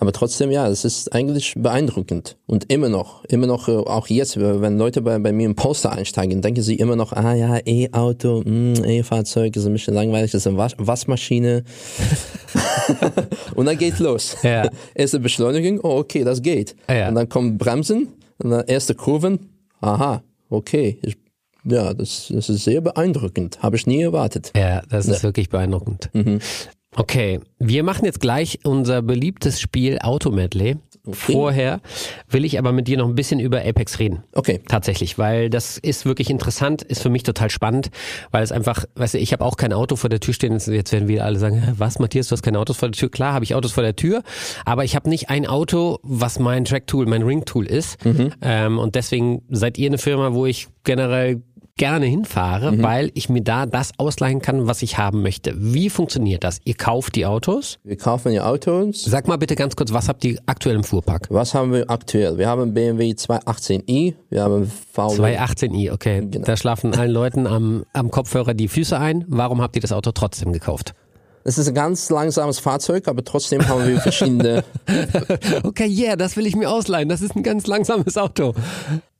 Aber trotzdem, ja, es ist eigentlich beeindruckend. Und immer noch, immer noch, äh, auch jetzt, wenn Leute bei, bei mir im Poster einsteigen, denken sie immer noch, ah ja, E-Auto, mm, E-Fahrzeug ist ein bisschen langweilig, das ist eine Was Waschmaschine. und dann geht's los. Ja. Erste Beschleunigung, oh okay, das geht. Ja. Und dann kommen Bremsen, und dann erste Kurven, aha, okay. Ich, ja, das, das ist sehr beeindruckend. Habe ich nie erwartet. Ja, das ist wirklich beeindruckend. Okay, wir machen jetzt gleich unser beliebtes Spiel Automedley. Vorher will ich aber mit dir noch ein bisschen über Apex reden. Okay. Tatsächlich, weil das ist wirklich interessant, ist für mich total spannend, weil es einfach, weißt du, ich habe auch kein Auto vor der Tür stehen. Jetzt werden wieder alle sagen, "Hä, was, Matthias, du hast keine Autos vor der Tür? Klar, habe ich Autos vor der Tür, aber ich habe nicht ein Auto, was mein Track-Tool, mein Ring-Tool ist. Ähm, und deswegen seid ihr eine Firma, wo ich generell gerne hinfahre, weil ich mir da das ausleihen kann, was ich haben möchte. Wie funktioniert das? Ihr kauft die Autos? Wir kaufen ja Autos. Sag mal bitte ganz kurz, was habt ihr aktuell im Fuhrpark? Was haben wir aktuell? Wir haben BMW 218i, wir haben VW 218i, okay. Genau. Da schlafen allen Leuten am, am Kopfhörer die Füße ein. Warum habt ihr das Auto trotzdem gekauft? Es ist ein ganz langsames Fahrzeug, aber trotzdem haben wir verschiedene. Okay, yeah, das will ich mir ausleihen. Das ist ein ganz langsames Auto.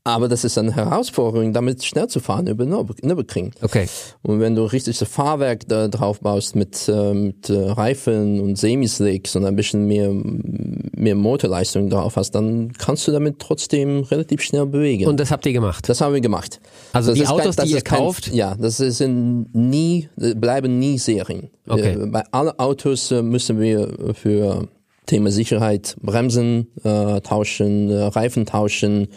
Aber das ist eine Herausforderung, damit schnell zu fahren über Nürb- Nürburgring. Okay. Und wenn du richtig das Fahrwerk da drauf baust mit, äh, mit äh, Reifen und Semislicks und ein bisschen mehr, mehr Motorleistung drauf hast, dann kannst du damit trotzdem relativ schnell bewegen. Und das habt ihr gemacht? das haben wir gemacht. Also Das die kein- Autos, das die ihr kein- kauft? Ja, das sind nie, bleiben nie Serien. Okay. Äh, Bei allen Autos äh, müssen wir für Thema Sicherheit Bremsen äh, tauschen, äh, Reifen tauschen.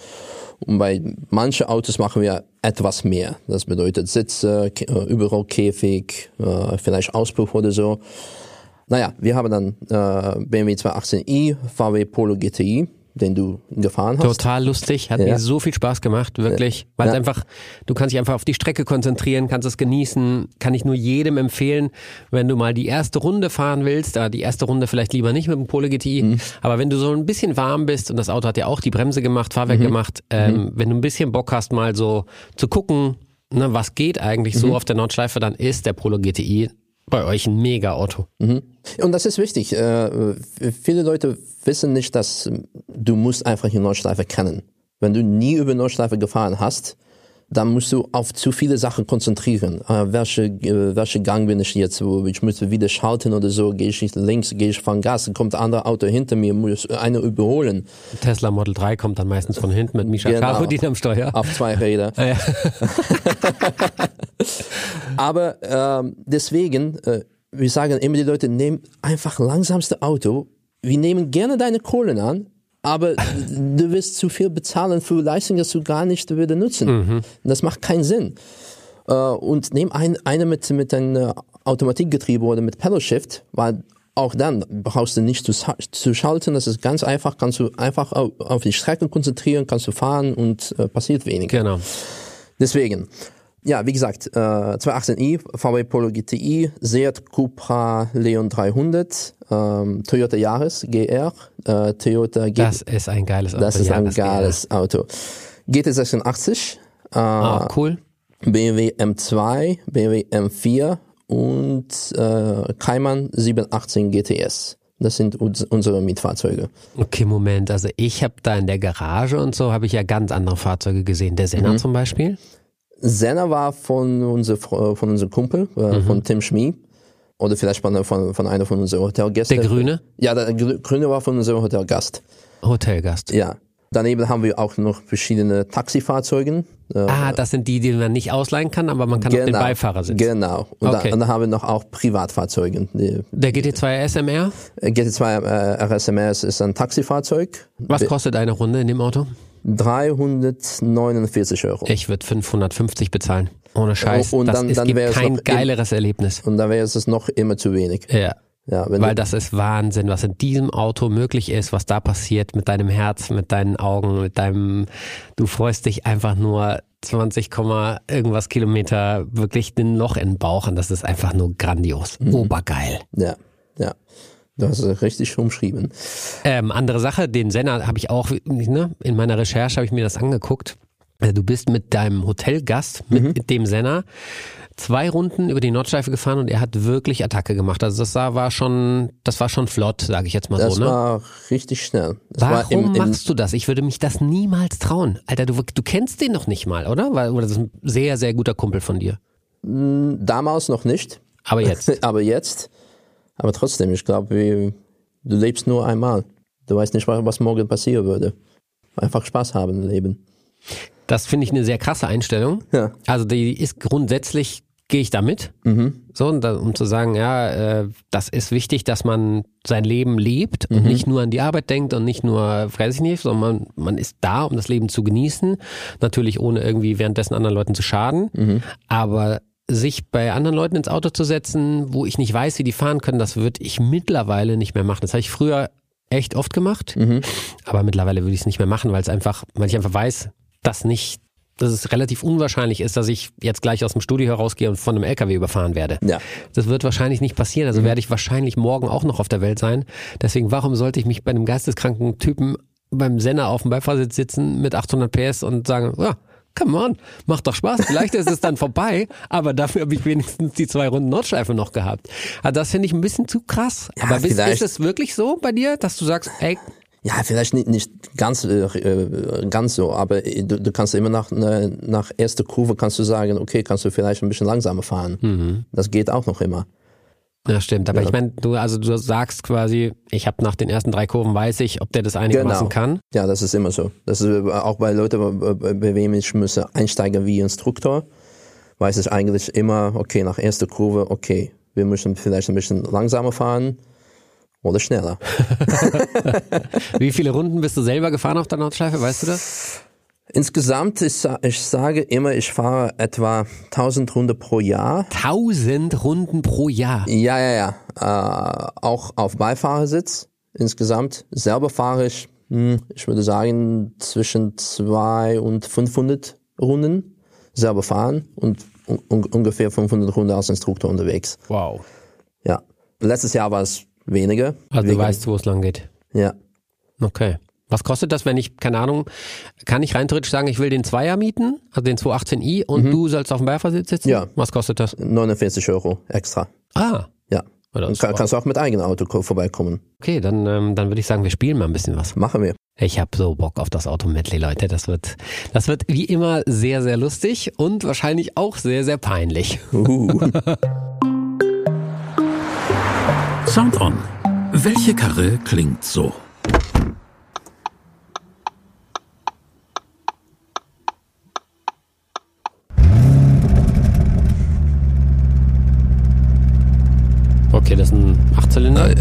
Und bei manchen Autos machen wir etwas mehr. Das bedeutet Sitze, äh, Überrollkäfig, äh, vielleicht Auspuff oder so. Naja, wir haben dann äh, BMW 218i, VW Polo GTI, den du gefahren hast. Total lustig, hat Ja. mir so viel Spaß gemacht, wirklich. Weil es Ja. einfach, du kannst dich einfach auf die Strecke konzentrieren, kannst es genießen, kann ich nur jedem empfehlen, wenn du mal die erste Runde fahren willst, äh, die erste Runde vielleicht lieber nicht mit dem Polo GTI, Mhm. aber wenn du so ein bisschen warm bist und das Auto hat ja auch die Bremse gemacht, Fahrwerk Mhm. gemacht, ähm, wenn du ein bisschen Bock hast, mal so zu gucken, ne, was geht eigentlich so Mhm. auf der Nordschleife, dann ist der Polo GTI bei euch ein mega Auto. Und das ist wichtig. Äh, viele Leute wissen nicht, dass du musst einfach die Nordschleife kennen. Wenn du nie über Nordschleife gefahren hast, dann musst du auf zu viele Sachen konzentrieren. Äh, welche, äh, welche Gang bin ich jetzt? Wo ich müsste wieder schalten oder so. Gehe ich nicht links, gehe ich von Gas, kommt ein anderes Auto hinter mir, muss einer überholen. Tesla Model 3 kommt dann meistens von hinten mit Misha Genau. Karudin am Steuer. Auf zwei Räder. Ja. Aber ähm, deswegen, äh, wir sagen immer die Leute, nehmen einfach langsamste Auto. Wir nehmen gerne deine Kohlen an, aber du wirst zu viel bezahlen für Leistung, dass du gar nicht wieder nutzen. Das macht keinen Sinn. Äh, und nehm ein, eine mit, mit einem äh, Automatikgetriebe oder mit Pedal Shift, weil auch dann brauchst du nicht zu, zu schalten, das ist ganz einfach, kannst du einfach auf, auf die Strecke konzentrieren, kannst du fahren und äh, passiert weniger. Genau. Deswegen, ja, wie gesagt, äh, 218i, VW Polo GTI, Seat Cupra Leon 300, ähm, Toyota Yaris GR, äh, Toyota G Das ist ein geiles Auto. das ist ein ja. geiles Auto. GT86, äh, Ah, cool. BMW M2, BMW M4 und äh, Cayman 718 GTS. Das sind uns, unsere Mietfahrzeuge. Okay, Moment. Also ich habe da in der Garage und so habe ich ja ganz andere Fahrzeuge gesehen. Der Mhm. Senna zum Beispiel. Senna war von, unser, Fre- von unserem Kumpel, äh, Mhm. von Tim Schmie. Oder vielleicht von, von, von einer von unseren Hotelgästen. Der Grüne. Ja, der Grü- Grüne war von unserem Hotelgast. Hotelgast. Ja. Daneben haben wir auch noch verschiedene Taxifahrzeuge. Äh, Ah, das sind die, die man nicht ausleihen kann, aber man kann auf den Beifahrer sitzen. Genau. Und, Okay. da, und dann haben wir noch auch Privatfahrzeuge. Der GT2 SMR, äh, GT2 äh, RSMS ist ein Taxifahrzeug. was kostet eine Runde in dem Auto? 349 Euro. Ich würde 550 bezahlen. Ohne Scheiß. Und das dann- ist, dann gibt wäre es kein noch im- geileres Erlebnis. Und da wäre es noch immer zu wenig. Ja. Ja, Weil das ist Wahnsinn, was in diesem Auto möglich ist, was da passiert mit deinem Herz, mit deinen Augen, mit deinem, du freust dich einfach nur 20, Komma irgendwas Kilometer wirklich ein Loch in den Bauch und das ist einfach nur grandios. Mhm. Obergeil. ja, hast es richtig umschrieben. Ähm, andere Sache, den Senna habe ich auch, ne, in meiner Recherche habe ich mir das angeguckt. Äh, Du bist mit deinem Hotelgast, mit Mhm. dem Senna, zwei Runden über die Nordschleife gefahren und er hat wirklich Attacke gemacht. Also das war, schon, das war schon flott, sage ich jetzt mal Das so. Ne? war richtig schnell. Das Warum war im, im, machst du das? Ich würde mich das niemals trauen. Alter, du, du kennst den noch nicht mal, oder? Weil, oder das ist ein sehr, sehr guter Kumpel von dir. damals noch nicht, Aber jetzt. aber jetzt. Aber trotzdem, ich glaube, du lebst nur einmal. Du weißt nicht, was morgen passieren würde. Einfach Spaß haben im Leben. Das finde ich eine sehr krasse Einstellung. Ja. Also die ist grundsätzlich, gehe ich damit. So, und da, um zu sagen, ja, äh, das ist wichtig, dass man sein Leben lebt und nicht nur an die Arbeit denkt und nicht nur, weiß ich nicht, sondern man, man ist da, um das Leben zu genießen. Natürlich ohne irgendwie währenddessen anderen Leuten zu schaden. Aber sich bei anderen Leuten ins Auto zu setzen, wo ich nicht weiß, wie die fahren können, das würde ich mittlerweile nicht mehr machen. Das habe ich früher echt oft gemacht, aber mittlerweile würde ich es nicht mehr machen, weil es einfach, weil ich einfach weiß, dass nicht dass es relativ unwahrscheinlich ist, dass ich jetzt gleich aus dem Studio herausgehe und von einem LKW überfahren werde. Ja. Das wird wahrscheinlich nicht passieren. Also werde ich wahrscheinlich morgen auch noch auf der Welt sein. Deswegen, warum sollte ich mich bei einem geisteskranken Typen beim Senner auf dem Beifahrersitz sitzen mit 800 PS und sagen, ja, come on, macht doch Spaß. Vielleicht ist es dann vorbei, aber dafür habe ich wenigstens die zwei Runden Nordschleife noch gehabt. Also das finde ich ein bisschen zu krass. Ja, aber bist, ist es wirklich so bei dir, dass du sagst, ey, Ja, vielleicht nicht, nicht ganz, äh, äh, ganz so, aber äh, du, du kannst immer nach, äh, nach erster Kurve kannst du sagen, okay, kannst du vielleicht ein bisschen langsamer fahren. Das geht auch noch immer. Ja, stimmt. Aber ich meine, du, also du sagst quasi, ich habe nach den ersten drei Kurven weiß ich, ob der das einigermaßen Genau. kann. Ja, das ist immer so. Das ist äh, auch bei Leuten, bei- bei bei wem ich müsse einsteigen wie Instruktor, weiß ich eigentlich immer, okay, nach erster Kurve, okay, wir müssen vielleicht ein bisschen langsamer fahren oder schneller. Wie viele Runden bist du selber gefahren auf der Nordschleife, weißt du das? Insgesamt, ich, ich sage immer, ich fahre etwa 1000 Runden pro Jahr. 1000 Runden pro Jahr. Ja, ja, ja. Äh, auch auf Beifahrersitz insgesamt. Selber fahre ich, hm, ich würde sagen, zwischen 200 und 500 Runden selber fahren und un un ungefähr 500 Runden als Instruktor unterwegs. Wow. Ja. Letztes Jahr war es weniger. Also du Wegen- weißt, wo es lang geht. Ja. Okay. Was kostet das, wenn ich, keine Ahnung, kann ich rein theoretisch sagen, ich will den Zweier mieten, also den 218i und du sollst auf dem Beifahrersitz sitzen? Ja. Was kostet das? 49 Euro extra. Ah, Ja. Kann, kannst du auch mit eigenem Auto ko- vorbeikommen. okay, dann, ähm, dann würde ich sagen, wir spielen mal ein bisschen was. Machen wir. Ich habe so Bock auf das Auto-Medley, Leute. Das wird, das wird wie immer sehr, sehr lustig und wahrscheinlich auch sehr, sehr peinlich. Sound On. Welche Karre klingt so? Okay, das ist ein Achtzylinder. Ja.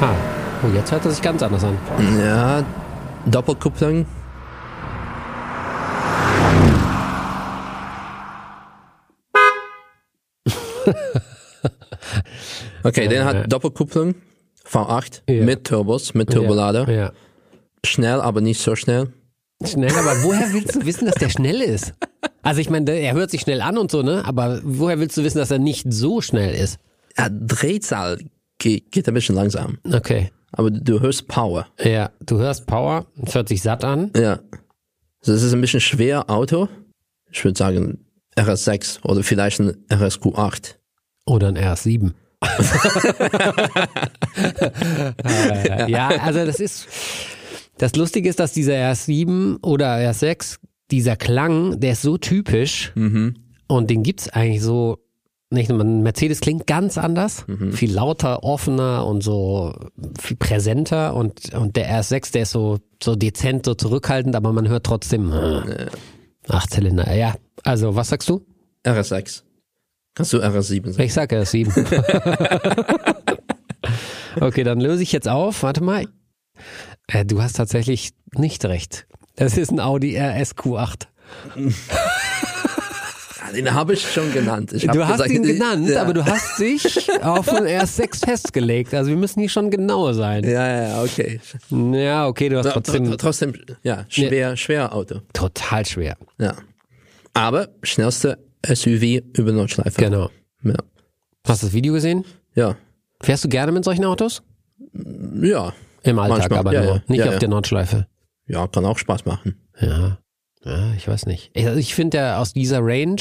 Ah. Oh, jetzt hört er sich ganz anders an. Ja, Doppelkupplung. okay, den hat Doppelkupplung. V8 Ja. mit Turbos, mit Turbolader. Ja. ja. Schnell, aber nicht so schnell. Schnell, aber woher willst du wissen, dass der schnell ist? Also ich meine, er hört sich schnell an und so, ne? Aber woher willst du wissen, dass er nicht so schnell ist? Ja, Drehzahl geht, geht ein bisschen langsam. Okay. Aber du hörst Power. Ja, du hörst Power, es hört sich satt an. Ja. Also es ist ein bisschen schwer Auto. Ich würde sagen RS6 oder vielleicht ein RSQ8. Oder ein RS7. Ja, also das ist. Das Lustige ist, dass dieser RS7 oder RS6, dieser Klang, der ist so typisch und den gibt's eigentlich so nicht. Mercedes klingt ganz anders, viel lauter, offener und so viel präsenter und, und der RS6, der ist so, so dezent, so zurückhaltend, aber man hört trotzdem äh, Achtzylinder. Ja, also was sagst du? RS6. Kannst du RS7 sagen? Ich sag RS7. okay, dann löse ich jetzt auf. Warte mal. Äh, du hast tatsächlich nicht recht. Das ist ein Audi RSQ8. Ja, Den habe ich schon genannt. Ich Du hast gesagt, ihn genannt, ja. aber du hast dich auf einen RS6 festgelegt. Also wir müssen hier schon genauer sein. Ja, ja, okay. Ja, okay, du hast Tr- trotzdem tr- Trotzdem, ja, schwer, schwer Auto. total schwer. Ja. Aber schnellste SUV über Nordschleife. Genau. Ja. Hast du das Video gesehen? Ja. Fährst du gerne mit solchen Autos? Ja. Im Alltag Manchmal, aber ja, nur, ja. nicht Ja, auf der Nordschleife. Ja, kann auch Spaß machen. Ja. Ja, ich weiß nicht. Ich- Also ich finde ja aus dieser Range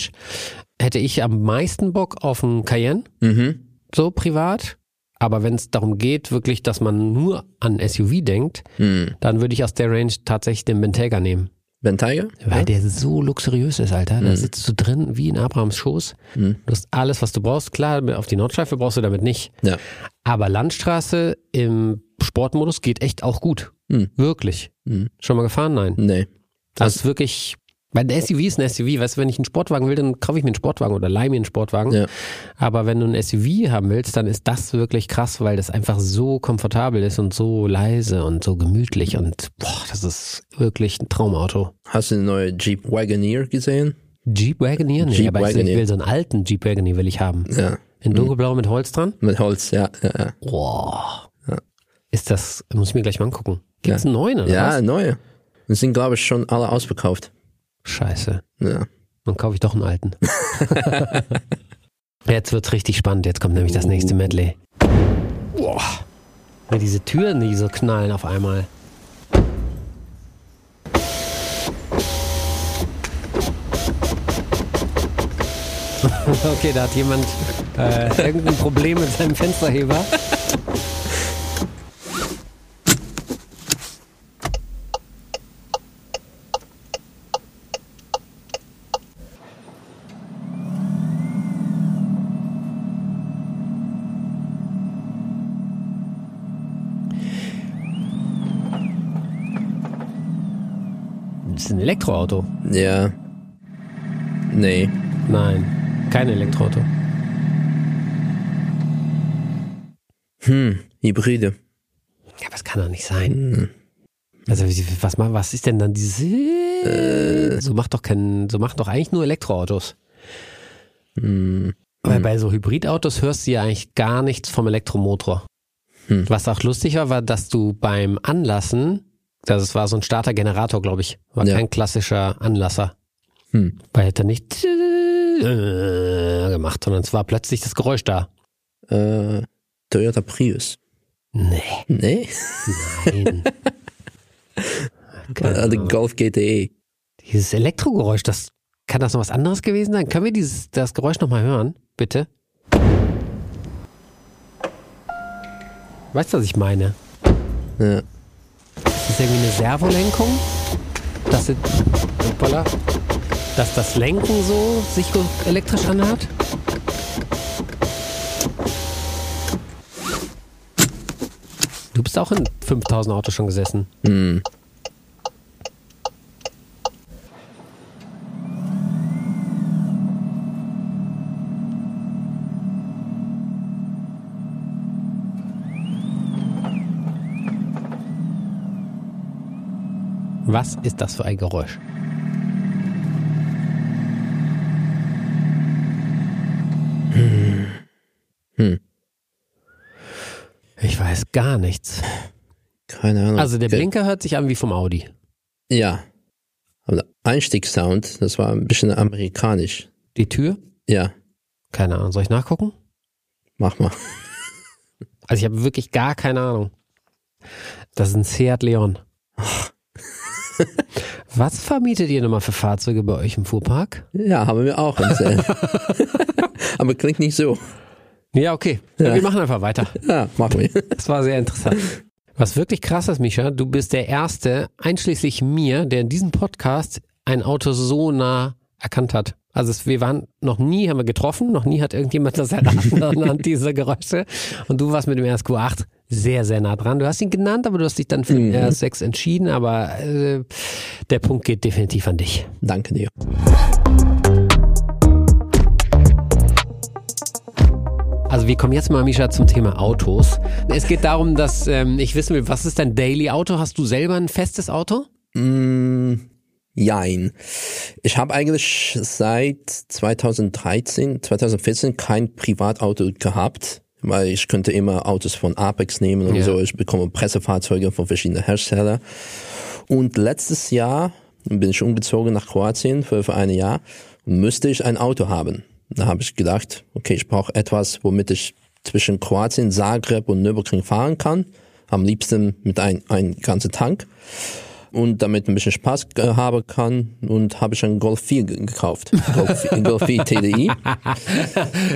hätte ich am meisten Bock auf einen Cayenne, Mhm. so privat. Aber wenn es darum geht, wirklich, dass man nur an SUV denkt, Hm. dann würde ich aus der Range tatsächlich den Bentayga nehmen. Ben Tiger? Weil der so luxuriös ist, Alter. Da sitzt du drin wie in Abrahams Schoß. Du hast alles, was du brauchst. Klar, auf die Nordschleife brauchst du damit nicht. Ja. Aber Landstraße im Sportmodus geht echt auch gut. Hm. Wirklich. Hm. Schon mal gefahren? Nein. Nee. Das ist wirklich, weil ein SUV ist ein SUV. Weißt du, wenn ich einen Sportwagen will, dann kaufe ich mir einen Sportwagen oder leih mir einen Sportwagen. Ja. Aber wenn du ein SUV haben willst, dann ist das wirklich krass, weil das einfach so komfortabel ist und so leise und so gemütlich und boah, das ist wirklich ein Traumauto. Hast du den neue Jeep Wagoneer gesehen? Jeep Wagoneer? Nee, Jeep aber ich, ich Wagoneer. will so einen alten Jeep Wagoneer will ich haben. Ja, In dunkelblau mit Holz dran? mit Holz, ja. ja, ja. Boah. Ja. Ist das, muss ich mir gleich mal angucken. Gibt's einen neuen oder Ja, was? neue. Und sind, glaube ich, schon alle ausverkauft. Scheiße. Ja. Dann kaufe ich doch einen alten. Jetzt wird's richtig spannend. Jetzt kommt nämlich das nächste Medley. Boah. Wenn diese Türen nicht so knallen auf einmal. Okay, da hat jemand äh, irgendein Problem mit seinem Fensterheber. Elektroauto. Ja. Nee. Nein, kein Elektroauto. Hm, Hybride. Ja, aber das kann doch nicht sein. Also wie- was, was ist denn dann dieses? so macht doch kein, so machen doch eigentlich nur Elektroautos. Hm. Weil bei so Hybridautos hörst du ja eigentlich gar nichts vom Elektromotor. Hm. Was auch lustig war, war, dass du beim Anlassen, das war so ein Starter-Generator, glaube ich, war Ja. kein klassischer Anlasser. Hm. Weil hätte nicht äh, gemacht, sondern es war plötzlich das Geräusch da. Äh, Toyota Prius. Nee, Nee? nein. Die Ahnung. Golf GTE. Dieses Elektrogeräusch, das kann das noch was anderes gewesen sein? Können wir dieses das Geräusch noch mal hören, bitte? Weißt du, was ich meine? Ja. Irgendwie eine Servolenkung? Dass, es- hoppala, dass das Lenken so sich elektrisch anhört? Du bist auch in 5000 Autos schon gesessen. Hm. Was ist das für ein Geräusch? Hm. Ich weiß gar nichts. Keine Ahnung. Also der Blinker hört sich an wie vom Audi. Ja. Aber der Einstiegssound, das war ein bisschen amerikanisch. Die Tür? Ja, Keine Ahnung. Soll ich nachgucken? mach mal. Also ich habe wirklich gar keine Ahnung. Das ist ein Seat Leon. Was vermietet ihr nochmal für Fahrzeuge bei euch im Fuhrpark? Ja, haben wir auch. Aber klingt nicht so. Ja, okay. Ja. Wir machen einfach weiter. Ja, machen wir. Das war sehr interessant. Was wirklich krass ist, Micha, du bist der Erste, einschließlich mir, der in diesem Podcast ein Auto so nah erkannt hat. Also es, wir waren noch nie, haben wir getroffen, noch nie hat irgendjemand das erraten anhand dieser Geräusche. Und du warst mit dem RSQ8 sehr, sehr nah dran. Du hast ihn genannt, aber du hast dich dann für den RS6 entschieden. Aber äh, der Punkt geht definitiv an dich. Danke dir. Also wir kommen jetzt mal, Misha, zum Thema Autos. Es geht darum, dass ähm, ich wissen will, was ist dein Daily Auto? Hast du selber ein festes Auto? Mm, jein. Ich habe eigentlich seit 2013, 2014 kein Privatauto gehabt, weil ich könnte immer Autos von Apex nehmen und Ja. so. Ich bekomme Pressefahrzeuge von verschiedenen Herstellern. Und letztes Jahr bin ich umgezogen nach Kroatien für, für ein Jahr und müsste ich ein Auto haben. Da habe ich gedacht, okay, ich brauche etwas, womit ich zwischen Kroatien, Zagreb und Nürburgring fahren kann. Am liebsten mit ein, ein ganzen Tank und damit ein bisschen Spaß äh, haben kann und habe ich einen Golf 4 ge- gekauft. Golf, 4 Golf 4 TDI.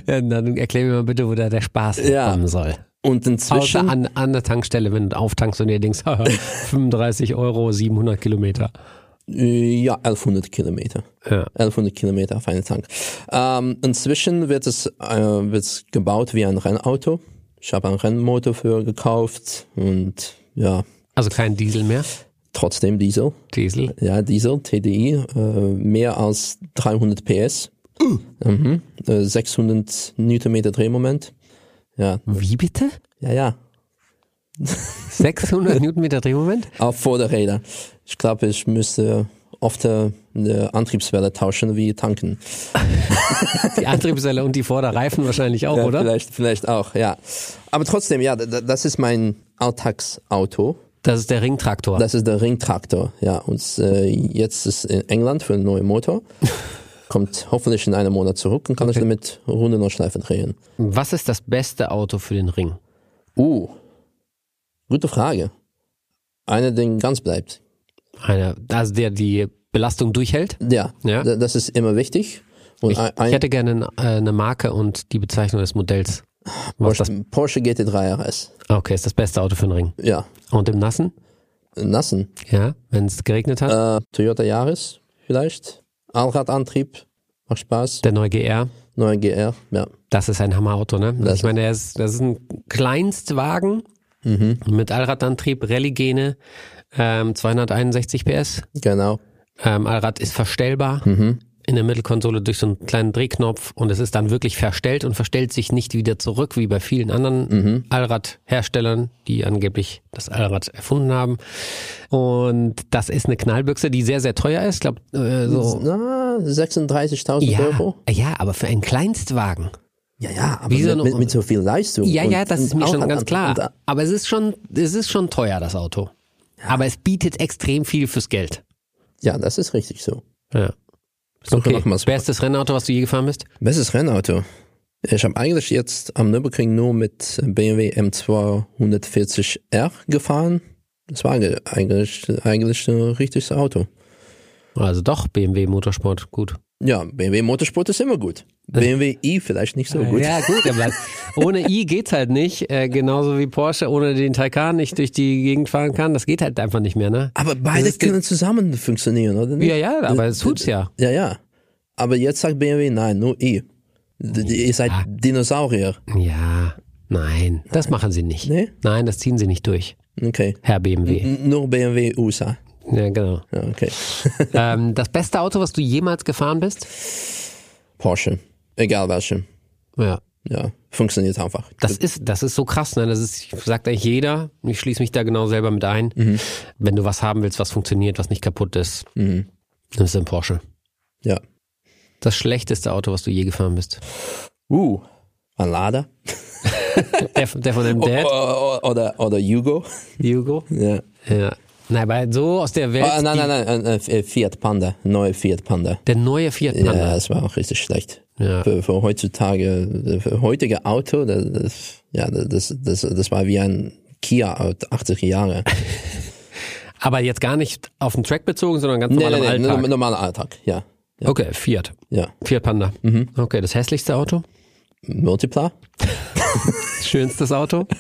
Ja, dann erklär mir mal bitte, wo da der Spaß Ja. kommen soll. Und Außer inzwischen, an, an der Tankstelle, wenn du auftankst und dir denkst, haha, 35 Euro, 700 Kilometer. äh, ja, 1100 Kilometer. Ja. 1100 Kilometer auf einen Tank. Ähm, inzwischen wird es, äh, wird es gebaut wie ein Rennauto. Ich habe einen Rennmotor für gekauft und ja, Also kein Diesel mehr. Trotzdem Diesel. Diesel. Ja, Diesel, TDI, äh, mehr als 300 PS. Mhm. Äh, 600 Newtonmeter Drehmoment. Ja, Wie bitte? ja, ja. 600 Newtonmeter Drehmoment? Auf Vorderräder. Ich glaube, ich müsste oft äh, eine Antriebswelle tauschen wie tanken. Die Antriebswelle und die Vorderreifen wahrscheinlich auch, Ja, oder? Vielleicht, vielleicht auch, ja. Aber trotzdem, ja, das ist mein Alltagsauto. Das ist der Ringtraktor. Das ist der Ringtraktor, ja. Und äh, jetzt ist in England für einen neuen Motor. Kommt hoffentlich in einem Monat zurück und kann ich damit Runde Nordschleife drehen. Was ist das beste Auto für den Ring? Uh, gute Frage. Einer, der ganz bleibt. Einer, also der die Belastung durchhält? Ja, Ja. das ist immer wichtig. Und Ich, ein, ich hätte gerne äh, eine Marke und die Bezeichnung des Modells. Was das, Porsche, Porsche GT3 RS. okay, ist das beste Auto für den Ring. Ja, Und im Nassen? Nassen. Ja, wenn es geregnet hat? Äh, Toyota Yaris vielleicht. Allradantrieb. Macht Spaß. Der neue GR? Neue GR. Ja. Das ist ein Hammerauto, ne? Das ich meine, der ist, das ist ein Kleinstwagen Mhm. mit Allradantrieb, Rallye-Gene, ähm, 261 PS. Genau. Ähm, Allrad ist verstellbar Mhm. In der Mittelkonsole durch so einen kleinen Drehknopf und es ist dann wirklich verstellt und verstellt sich nicht wieder zurück wie bei vielen anderen Mhm. Allradherstellern, die angeblich das Allrad erfunden haben. Und das ist eine Knallbüchse, die sehr, sehr teuer ist. Ich glaube, äh, so. Na, 36.000 Ja, Euro. ja, aber für einen Kleinstwagen. Ja, ja, aber so mit, mit, so viel Leistung. Ja, und- ja, das und ist mir schon ganz klar. und- Aber es ist schon, es ist schon teuer, das Auto. Aber es bietet extrem viel fürs Geld. Ja, das ist richtig so. Ja. Suche Okay. nochmals. Bestes Rennauto, was du je gefahren bist? Bestes Rennauto. Ich habe eigentlich jetzt am Nürburgring nur mit BMW M240R gefahren. Das war ge- eigentlich, eigentlich ein richtiges Auto. Also doch, BMW Motorsport, gut. Ja, BMW Motorsport ist immer gut. BMW i vielleicht nicht so gut. Ja, gut, aber ohne i geht's halt nicht. Äh, genauso wie Porsche ohne den Taycan nicht durch die Gegend fahren kann. Das geht halt einfach nicht mehr, ne? Aber beide können zusammen funktionieren, oder nicht? Ja, ja, aber es tut's ja. Ja, ja. Aber jetzt sagt BMW, nein, nur i. D- Ihr seid Dinosaurier. Ja, nein, das machen sie nicht. Nee? Nein, das ziehen sie nicht durch, Okay. Herr BMW. N- Nur BMW USA. Ja, genau. Ja, okay. ähm, das beste Auto, was du jemals gefahren bist? Porsche. Egal welche. Ja. Ja, funktioniert einfach. Das ist, das ist so krass, ne? Das ist, sagt eigentlich jeder, ich schließe mich da genau selber mit ein. Wenn du was haben willst, was funktioniert, was nicht kaputt ist, Mhm. nimmst du einen Porsche. Ja. Das schlechteste Auto, was du je gefahren bist. Uh, ein Lada. Der, der von deinem Dad, Oder, oder Hugo. Hugo. Ja. Ja. Nein, aber so aus der Welt. Oh, nein, nein, nein, ein, ein Fiat Panda. Neue Fiat Panda. Der neue Fiat Ja, Panda. das war auch richtig schlecht. Ja. Für, für heutzutage, für heutige Auto, das, das, ja, das, das, das war wie ein Kia aus 80er Jahre. Aber jetzt gar nicht auf den Track bezogen, sondern ganz Nee, normal nee, nee, Alltag. nur- normaler Alltag, ja. Ja. Okay, Fiat. ja. Fiat Panda. Okay, das hässlichste Auto? Multipla. Schönstes Auto?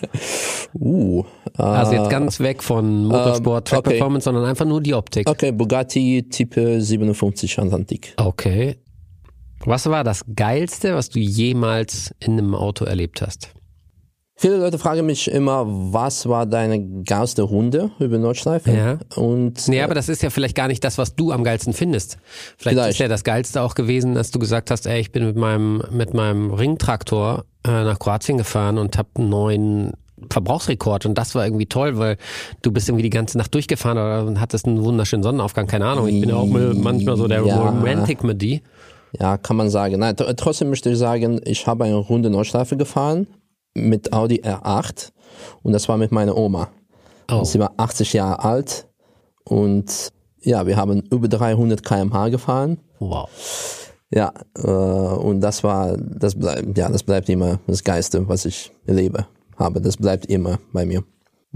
Uh, äh, Also jetzt ganz weg von Motorsport, Track okay. Performance, sondern einfach nur die Optik. okay, Bugatti Type 57 Atlantik. Okay. Was war das Geilste, was du jemals in einem Auto erlebt hast? Viele Leute fragen mich immer, was war deine geilste Runde über Nordschleife? Ja. Und Nee, aber das ist ja vielleicht gar nicht das, was du am geilsten findest. Vielleicht, Vielleicht. ist ja das Geilste auch gewesen, dass du gesagt hast, ey, ich bin mit meinem, mit meinem Ringtraktor äh, nach Kroatien gefahren und habe einen neuen Verbrauchsrekord und das war irgendwie toll, weil du bist irgendwie die ganze Nacht durchgefahren oder und hattest einen wunderschönen Sonnenaufgang, keine Ahnung. Ich bin ja auch mal- manchmal so der Ja. Romantic mit die. Ja, kann man sagen. Nein, tr- trotzdem möchte ich sagen, ich habe eine Runde Nordschleife gefahren mit Audi R8 und das war mit meiner Oma. Oh. Sie war 80 Jahre alt und ja, wir haben über 300 km/h gefahren. Wow. Ja, äh, und das war, das bleibt, ja, das bleibt immer das Geiste, was ich erlebe, habe. Das bleibt immer bei mir.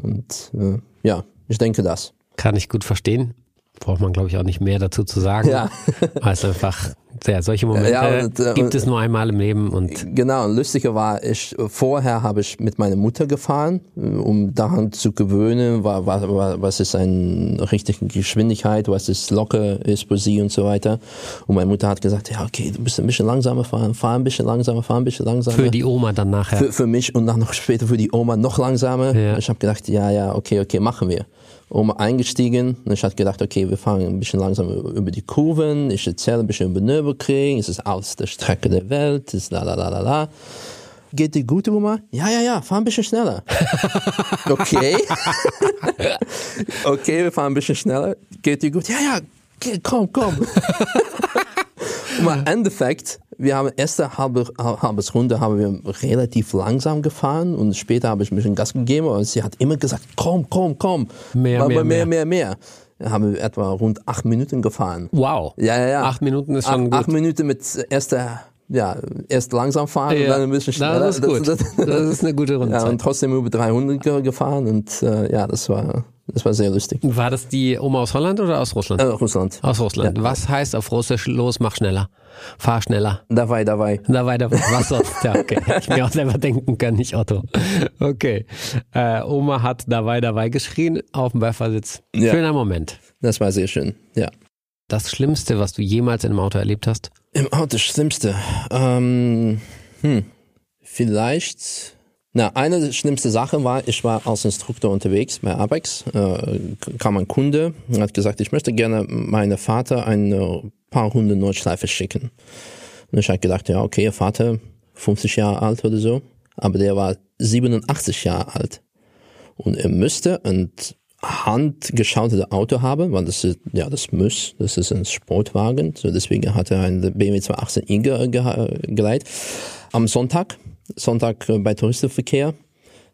Und äh, ja, ich denke das. Kann ich gut verstehen. Braucht man, glaube ich, auch nicht mehr dazu zu sagen. Ja. Weil es einfach, ja, solche Momente Ja, und, äh, gibt es nur einmal im Leben und Genau, und lustiger war, ich, vorher habe ich mit meiner Mutter gefahren, äh, um daran zu gewöhnen, wa- wa- wa- was ist eine richtige Geschwindigkeit, was ist locker ist für sie und so weiter. Und meine Mutter hat gesagt, ja, okay, du musst ein bisschen langsamer fahren, fahr ein bisschen langsamer, fahr ein bisschen langsamer. für die Oma dann nachher. für, für mich und dann noch später für die Oma noch langsamer. Ja. Ich habe gedacht, ja, ja, okay, okay, machen wir. Oma eingestiegen und ich habe gedacht, okay, wir fahren ein bisschen langsamer über die Kurven, ich erzähle ein bisschen über Nürburgring, es ist aus der Strecke der Welt, ist la la la la la. Geht dir gut, Oma? Ja, ja, ja, fahr ein bisschen schneller. okay. okay, wir fahren ein bisschen schneller. Geht dir gut? Ja, ja, komm, komm. Und im Endeffekt, wir haben erste halbe, halbes Runde haben wir relativ langsam gefahren und später habe ich ein bisschen Gas gegeben und sie hat immer gesagt, komm, komm, komm. Mehr, mehr, mehr, mehr, mehr. Da haben wir etwa rund acht Minuten gefahren. Wow. Ja, ja, ja. Acht Minuten ist schon gut. Acht Minuten mit erster, ja, erst langsam fahren und dann ein bisschen schneller. Das ist gut. Das, ist eine gute ja, Rundzeit. und trotzdem über 300 ge- gefahren und äh, ja, das war, das war sehr lustig. War das die Oma aus Holland oder aus Russland? Äh, Russland. Aus Russland. Ja. Was heißt auf Russisch los, mach schneller? Fahr schneller. Dabei, dabei. Da weiter. Was sonst? Ja, okay. Ich mir auch selber denken kann, nicht Otto. Okay. Äh, Oma hat dabei, dabei geschrien auf dem Beifahrersitz. Ja. Schöner Moment. Das war sehr schön. Ja. Das Schlimmste, was du jemals in einem Auto erlebt hast? Im Auto das Schlimmste. Ähm, hm, vielleicht. Na, eine schlimmste Sache war, ich war als Instruktor unterwegs bei Apex. Äh, kam ein Kunde und hat gesagt, ich möchte gerne meinem Vater ein paar Hunde Nordschleife schicken. Und ich habe gedacht, ja, okay, Vater, 50 Jahre alt oder so. Aber der war 87 Jahre alt. Und er müsste ein handgeschaltetes Auto haben, weil das ist, ja, das muss, das ist ein Sportwagen. So deswegen hat er ein BMW 218i ge ge geleiht. Am Sonntag, Sonntag äh, bei Touristenverkehr,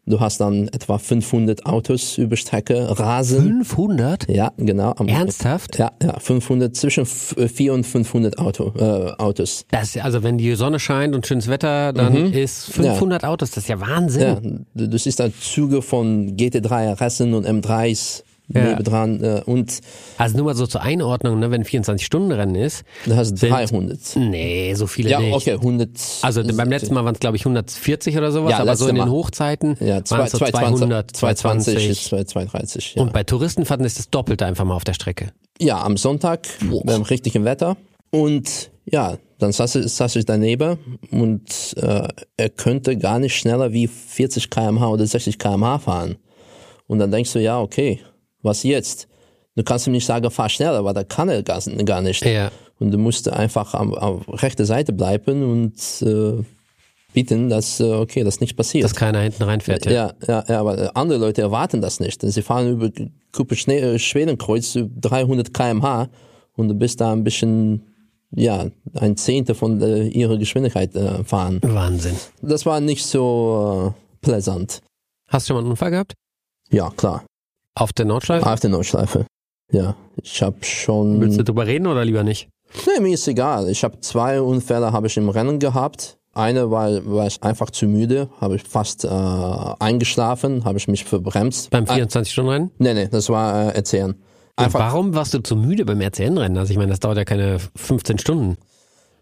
du hast dann etwa 500 Autos über Strecke rasen. 500? Ja, genau. Am, Ernsthaft? Ja, ja, 500, zwischen f- 400 und 500 Auto, äh, Autos. Das, also wenn die Sonne scheint und schönes Wetter, dann ist 500 Autos, das ist ja Wahnsinn. Ja, du, du siehst da Züge von GT3 RSen und M3s Ja. nebendran äh, und Also nur mal so zur Einordnung, ne, wenn 24-Stunden-Rennen ist. du hast Sind- 300. Nee, so viele Ja, nicht. okay, 100. Also beim letzten Mal waren es, glaube ich, 140 oder sowas, Ja, aber so in den. Hochzeiten ja, waren es so 220, 200, 220 220. ist 230. Ja. Und bei Touristenfahrten ist das Doppelte einfach mal auf der Strecke. ja, am Sonntag beim richtigen Wetter und ja, dann saß, ich- saß ich daneben und äh, er könnte gar nicht schneller wie 40 km/h oder 60 km/h fahren. Und dann denkst du, ja, okay, was jetzt? Du kannst ihm nicht sagen, fahr schneller, weil da kann er gar, gar nicht. Ja. Und du musst einfach am, auf rechter Seite bleiben und äh, bieten, dass, äh, okay, das nicht passiert. Dass keiner hinten reinfährt. Ja. ja, ja, ja, aber äh, andere Leute erwarten das nicht. Sie fahren über Kuppe äh, Schwedenkreuz über 300 km/h und du bist da ein bisschen, ja, ein Zehntel von äh, ihrer Geschwindigkeit äh, fahren. Wahnsinn. Das war nicht so äh, pleasant. Hast du schon mal einen Unfall gehabt? Ja, klar. Auf der Nordschleife? Auf der Nordschleife. Ja, ich habe schon. Willst du drüber reden oder lieber nicht? Nee, mir ist egal. Ich habe zwei Unfälle habe ich im Rennen gehabt. Eine war, war ich einfach zu müde, habe ich fast äh, eingeschlafen, habe ich mich verbremst. Beim Äh, 24-Stunden-Rennen? nee, nee, das war äh, erzählen. Und Einfach, warum warst du zu müde beim RCN-Rennen? Also ich meine, das dauert ja keine 15 Stunden.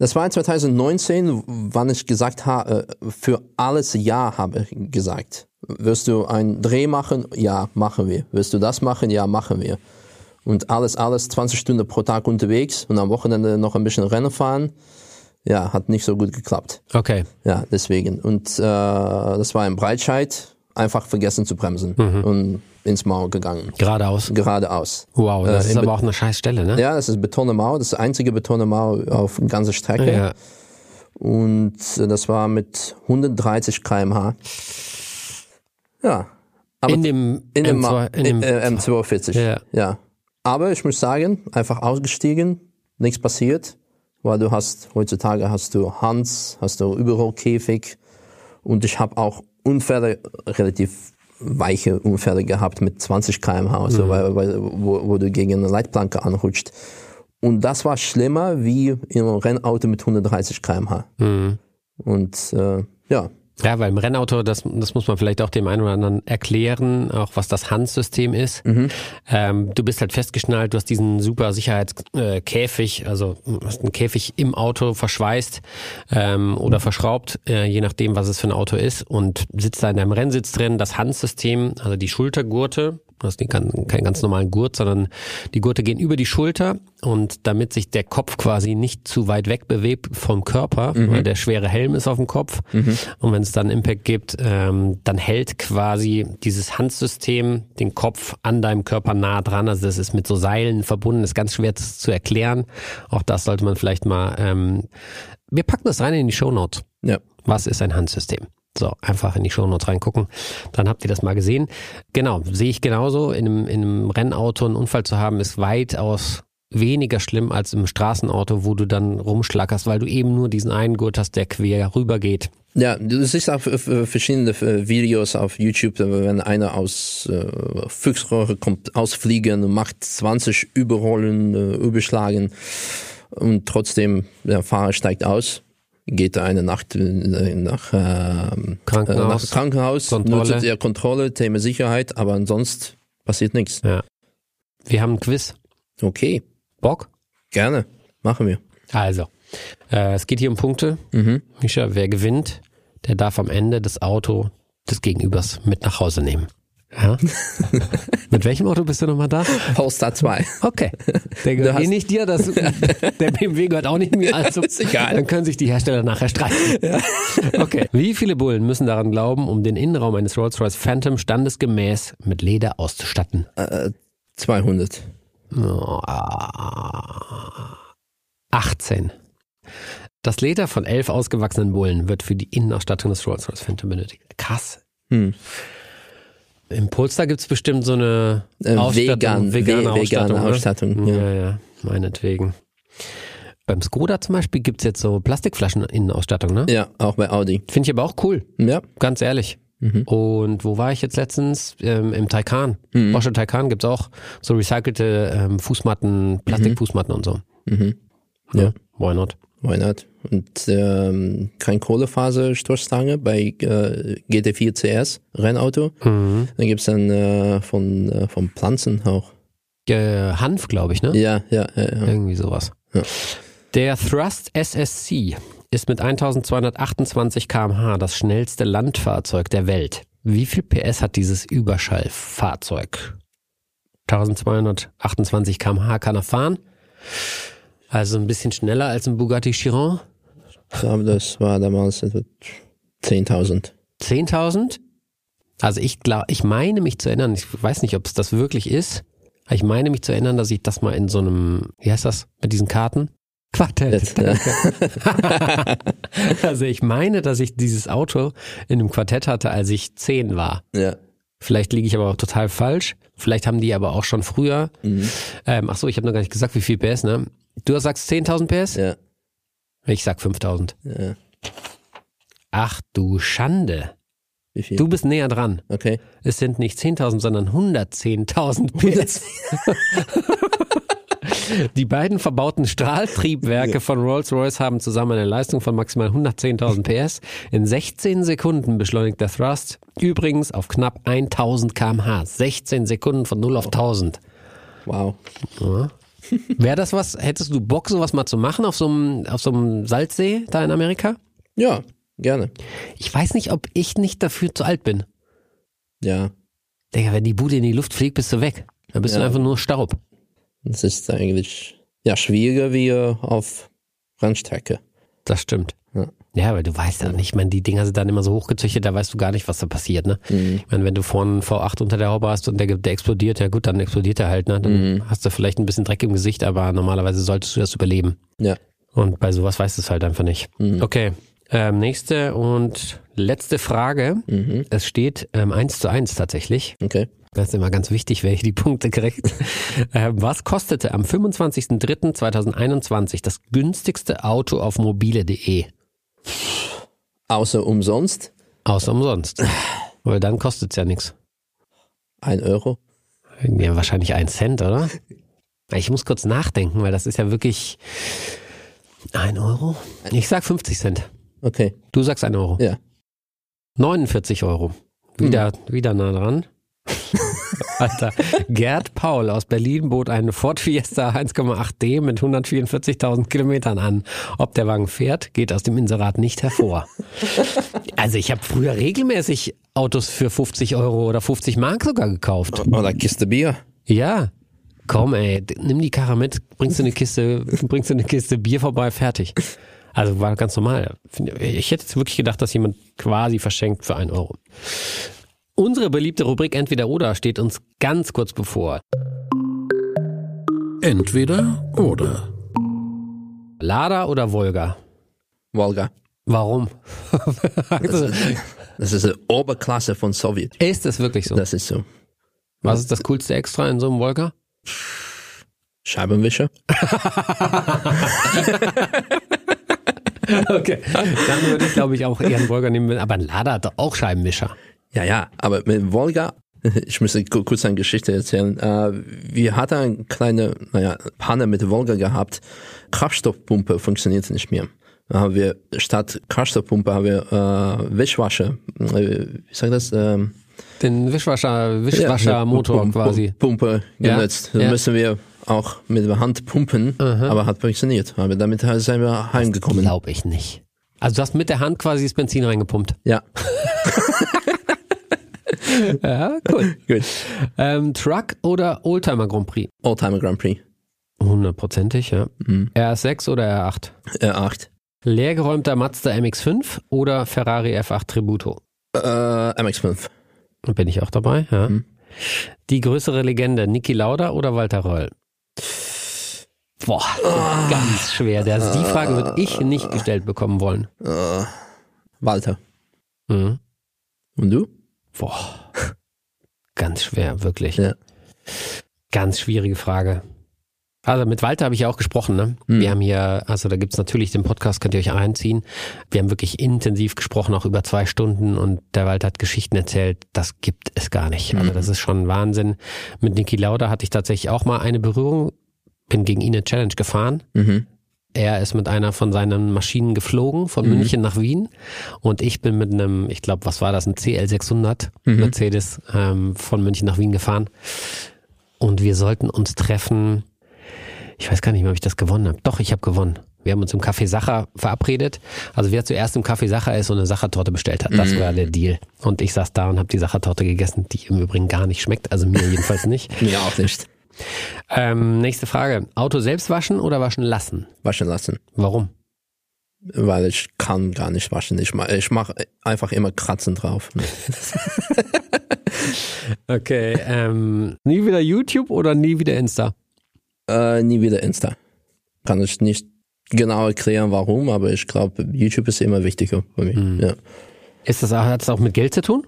das war 2019, wann ich gesagt habe, für alles Ja habe ich gesagt. Wirst du einen Dreh machen? Ja, machen wir. Wirst du das machen? Ja, machen wir. Und alles, alles 20 Stunden pro Tag unterwegs und am Wochenende noch ein bisschen Rennen fahren. Ja, hat nicht so gut geklappt. Okay. Ja, deswegen. Und äh, das war in Breitscheid, einfach vergessen zu bremsen Mhm. und ins Maul gegangen. Geradeaus. Geradeaus. Wow, das Äh, ist aber Be- auch eine scheiß Stelle, ne? Ja, das ist betone Mauer, das ist die einzige betone Mauer auf der ganzen Strecke. Ja. Und äh, das war mit 130 km/h. Ja. Aber in dem, in dem, Ma- M2, in dem äh, M42. Ja. ja. Aber ich muss sagen, einfach ausgestiegen, nichts passiert, weil du hast, heutzutage hast du Hans, hast du Überrollkäfig und ich habe auch Unfälle, relativ weiche Unfälle gehabt mit 20 km/h, also weil, weil, wo, wo du gegen eine Leitplanke anrutscht. Und das war schlimmer wie in einem Rennauto mit 130 km/h. Und äh, ja, Ja, weil im Rennauto, das, das muss man vielleicht auch dem einen oder anderen erklären, auch was das Hans-System ist. Ähm, du bist halt festgeschnallt, du hast diesen super Sicherheitskäfig, also hast einen Käfig im Auto verschweißt ähm, oder verschraubt, äh, je nachdem, was es für ein Auto ist und sitzt da in deinem Rennsitz drin. Das Hans-System, also die Schultergurte, du hast keinen ganz normalen Gurt, sondern die Gurte gehen über die Schulter und damit sich der Kopf quasi nicht zu weit weg bewegt vom Körper, weil der schwere Helm ist auf dem Kopf und wenn es dann Impact gibt, ähm, dann hält quasi dieses Handsystem den Kopf an deinem Körper nah dran. Also das ist mit so Seilen verbunden, ist ganz schwer zu, erklären. Auch das sollte man vielleicht mal. Ähm, wir packen das rein in die Shownotes. ja. Was ist ein Handsystem? So, einfach in die Shownotes reingucken. Dann habt ihr das mal gesehen. Genau, sehe ich genauso. In einem, in einem Rennauto einen Unfall zu haben, ist weitaus weniger schlimm als im Straßenauto, wo du dann rumschlackerst, weil du eben nur diesen einen Gurt hast, der quer rüber geht. Ja, du siehst auch äh, verschiedene äh, Videos auf YouTube, wenn einer aus äh, Füchsröhre kommt, ausfliegen und macht 20 Überrollen, äh, Überschlagen und trotzdem der Fahrer steigt aus, geht eine Nacht nach, äh, Krankenhaus. nach Krankenhaus, Kontrolle. nur zu der Kontrolle, Thema Sicherheit, aber ansonsten passiert nichts. Ja. Wir haben ein Quiz. Okay, Bock? gerne, machen wir. Also, äh, es geht hier um Punkte. Mhm. Mischa, wer gewinnt, der darf am Ende das Auto des Gegenübers mit nach Hause nehmen. Ja? mit welchem Auto bist du nochmal da? Polestar 2. Okay. Der gehört eh nicht dir, das, der BMW gehört auch nicht mir. Also Ist egal. Dann können sich die Hersteller nachher streiten. Okay. Wie viele Bullen müssen daran glauben, um den Innenraum eines Rolls-Royce Phantom standesgemäß mit Leder auszustatten? Äh, 200. Oh, ah. 18. Das Leder von elf ausgewachsenen Bullen wird für die Innenausstattung des Rolls-Royce Phantom benötigt. Krass. Hm. Im Polestar gibt's bestimmt so eine Äh, Ausstattung, vegan, vegane ve- Ausstattung. vegane ne? Ausstattung, ja. ja. ja, meinetwegen. Beim Skoda zum Beispiel gibt's jetzt so Plastikflaschen-Innenausstattung, ne? Ja, auch bei Audi. Finde ich aber auch cool, Ja, ganz ehrlich. Und wo war ich jetzt letztens? Ähm, Im Taycan. Porsche Taycan gibt's auch so recycelte ähm, Fußmatten, Plastikfußmatten und so. Mhm. Ja. Ja. Why not? why not? Und ähm, kein Kohlefaserstoßstange bei äh, GT4 CS Rennauto. Mhm. Dann gibt's dann äh, von, äh, von Pflanzen auch. Äh, Hanf, glaube ich, ne? Ja, ja, ja. ja. Irgendwie sowas. Ja. Der Thrust SSC ist mit 1228 km/h das schnellste Landfahrzeug der Welt. Wie viel PS hat dieses Überschallfahrzeug? 1228 km/h kann er fahren. Also ein bisschen schneller als ein Bugatti Chiron. Ich glaube, das war damals etwa 10.000. 10.000? Also ich glaube, ich meine mich zu erinnern, ich weiß nicht, ob es das wirklich ist, aber ich meine mich zu erinnern, dass ich das mal in so einem, wie heißt das, mit diesen Karten? Quartett. Also ich meine, dass ich dieses Auto in einem Quartett hatte, als ich zehn war. ja. Vielleicht liege ich aber auch total falsch. Vielleicht haben die aber auch schon früher. Mhm. Ähm, ach so, ich habe noch gar nicht gesagt, wie viel PS, ne? Du sagst 10.000 PS? Ja, Ich sag 5.000. ja. Ach du Schande. Wie viel? Du bist näher dran. Okay. Es sind nicht 10.000, sondern 110.000 PS. Die beiden verbauten Strahltriebwerke von Rolls-Royce haben zusammen eine Leistung von maximal 110.000 PS. In 16 Sekunden beschleunigt der Thrust übrigens auf knapp 1000 km/h. 16 Sekunden von 0 auf 1000. Wow. Wäre das was, hättest du Bock, sowas mal zu machen auf so einem, auf so einem Salzsee da in Amerika? Ja, gerne. Ich weiß nicht, ob ich nicht dafür zu alt bin. Ja. Digga, wenn die Bude in die Luft fliegt, bist du weg. Dann bist du Ja. einfach nur Staub. Das ist eigentlich ja schwieriger wie äh, auf Rennstrecke. Das stimmt. Ja. Weil du weißt ja nicht, ich meine, die Dinger sind dann immer so hochgezüchtet, da weißt du gar nicht, was da passiert, ne? Mhm. Ich meine, wenn du vorne einen V8 unter der Haube hast und der, der explodiert, ja gut, dann explodiert er halt, ne? Dann Mhm. hast du vielleicht ein bisschen Dreck im Gesicht, aber normalerweise solltest du das überleben. Ja. Und bei sowas weißt du es halt einfach nicht. Mhm. Okay. Ähm, nächste und letzte Frage. Mhm. Es steht ähm, 1 zu 1 tatsächlich. Okay. Das ist immer ganz wichtig, wer hier die Punkte kriegt. äh, was kostete am 25.03.2021 das günstigste Auto auf mobile.de? Außer umsonst Außer umsonst. Weil dann kostet es ja nichts. ein Euro. Ja, wahrscheinlich ein Cent, oder? Ich muss kurz nachdenken, weil das ist ja wirklich ein Euro. Ich sag 50 Cent. Okay. Du sagst ein Euro. Ja. 49 Euro. Wieder, wieder nah dran. Alter, Gerd Paul aus Berlin bot einen Ford Fiesta 1,8D mit 144.000 Kilometern an. Ob der Wagen fährt, geht aus dem Inserat nicht hervor. Also ich habe früher regelmäßig Autos für 50 Euro oder 50 Mark sogar gekauft. Oder Kiste Bier. Ja. Komm, ey, nimm die Karre mit, bringst du eine Kiste, bringst du eine Kiste Bier vorbei, fertig. Also war ganz normal. Ich hätte jetzt wirklich gedacht, dass jemand quasi verschenkt für einen Euro. Unsere beliebte Rubrik Entweder oder steht uns ganz kurz bevor. Entweder oder. Lada oder Volga? Volga. Warum? Also, Das ist eine Oberklasse von Sowjet. ist das wirklich so? Das ist so. Was ist das coolste Extra in so einem Volga? Scheibenwischer. Okay. Dann würde ich, glaube ich, auch eher einen Volga nehmen. Aber ein Lada hat doch auch Scheibenwischer. Ja, ja, aber mit Volga, ich müsste ku- kurz eine Geschichte erzählen. Äh, wir hatten eine kleine, naja, Panne mit Volga gehabt. Kraftstoffpumpe funktionierte nicht mehr. Da haben wir statt Kraftstoffpumpe haben wir äh, Wischwasser, äh, wie sagt das? Ähm, Den Wischwascher, Wischwaschermotor Pum- quasi. Pumpe Ja, genutzt. Da ja. müssen wir auch mit der Hand pumpen, aber hat funktioniert. Aber damit sind wir heimgekommen. Glaube ich nicht. Also du hast mit der Hand quasi das Benzin reingepumpt. Ja, Ja, cool. gut. ähm, Truck oder Oldtimer Grand Prix? Oldtimer Grand Prix. Hundertprozentig, ja. RS6 oder R8? R8. Leergeräumter Mazda MX5 oder Ferrari F8 Tributo? Äh, MX5. Bin ich auch dabei, ja. Mhm. Die größere Legende, Niki Lauda oder Walter Röll? Boah, ganz schwer. Das, die Frage würde ich nicht gestellt bekommen wollen. Äh, Walter. Mhm. Und du? Boah, ganz schwer, wirklich. Ja. Ganz schwierige Frage. Also mit Walter habe ich ja auch gesprochen. Ne? Mhm. Wir haben hier, also da gibt's natürlich den Podcast, könnt ihr euch reinziehen. Wir haben wirklich intensiv gesprochen, auch über zwei Stunden und der Walter hat Geschichten erzählt, das gibt es gar nicht. Also das ist schon Wahnsinn. Mit Niki Lauda hatte ich tatsächlich auch mal eine Berührung, bin gegen ihn eine Challenge gefahren. Mhm. Er ist mit einer von seinen Maschinen geflogen, von München nach Wien. Und ich bin mit einem, ich glaube, was war das, ein CL600 Mercedes ähm, von München nach Wien gefahren. Und wir sollten uns treffen. Ich weiß gar nicht mehr, ob ich das gewonnen habe. Doch, ich habe gewonnen. Wir haben uns im Café Sacher verabredet. Also wer zuerst im Café Sacher ist und eine Sachertorte bestellt hat, das war der Deal. Und ich saß da und habe die Sachertorte gegessen, die im Übrigen gar nicht schmeckt. Also mir jedenfalls nicht. Mir auch nicht. Ähm, nächste Frage. Auto selbst waschen oder waschen lassen? Waschen lassen. Warum? Weil ich kann gar nicht waschen. Ich mache ich mach einfach immer Kratzen drauf. Okay, ähm, nie wieder YouTube oder nie wieder Insta? Äh, nie wieder Insta. Kann ich nicht genau erklären, warum, aber ich glaube, YouTube ist immer wichtiger für mich. Ja. Ist das hat das auch mit Geld zu tun?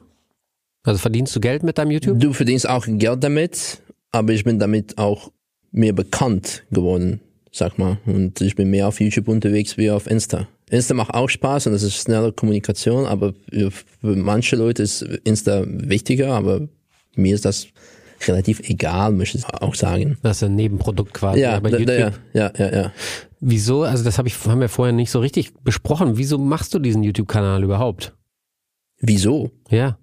Also verdienst du Geld mit deinem YouTube? Du verdienst auch Geld damit, aber ich bin damit auch mehr bekannt geworden, sag mal. Und ich bin mehr auf YouTube unterwegs wie auf Insta. Insta macht auch Spaß und das ist schnelle Kommunikation, aber für manche Leute ist Insta wichtiger, aber mir ist das relativ egal, möchte ich auch sagen. Das ist ein Nebenprodukt quasi. Ja, da, YouTube, ja, ja, ja, ja. wieso, also das habe ich, haben wir vorher nicht so richtig besprochen. Wieso machst du diesen YouTube-Kanal überhaupt? Wieso? Ja.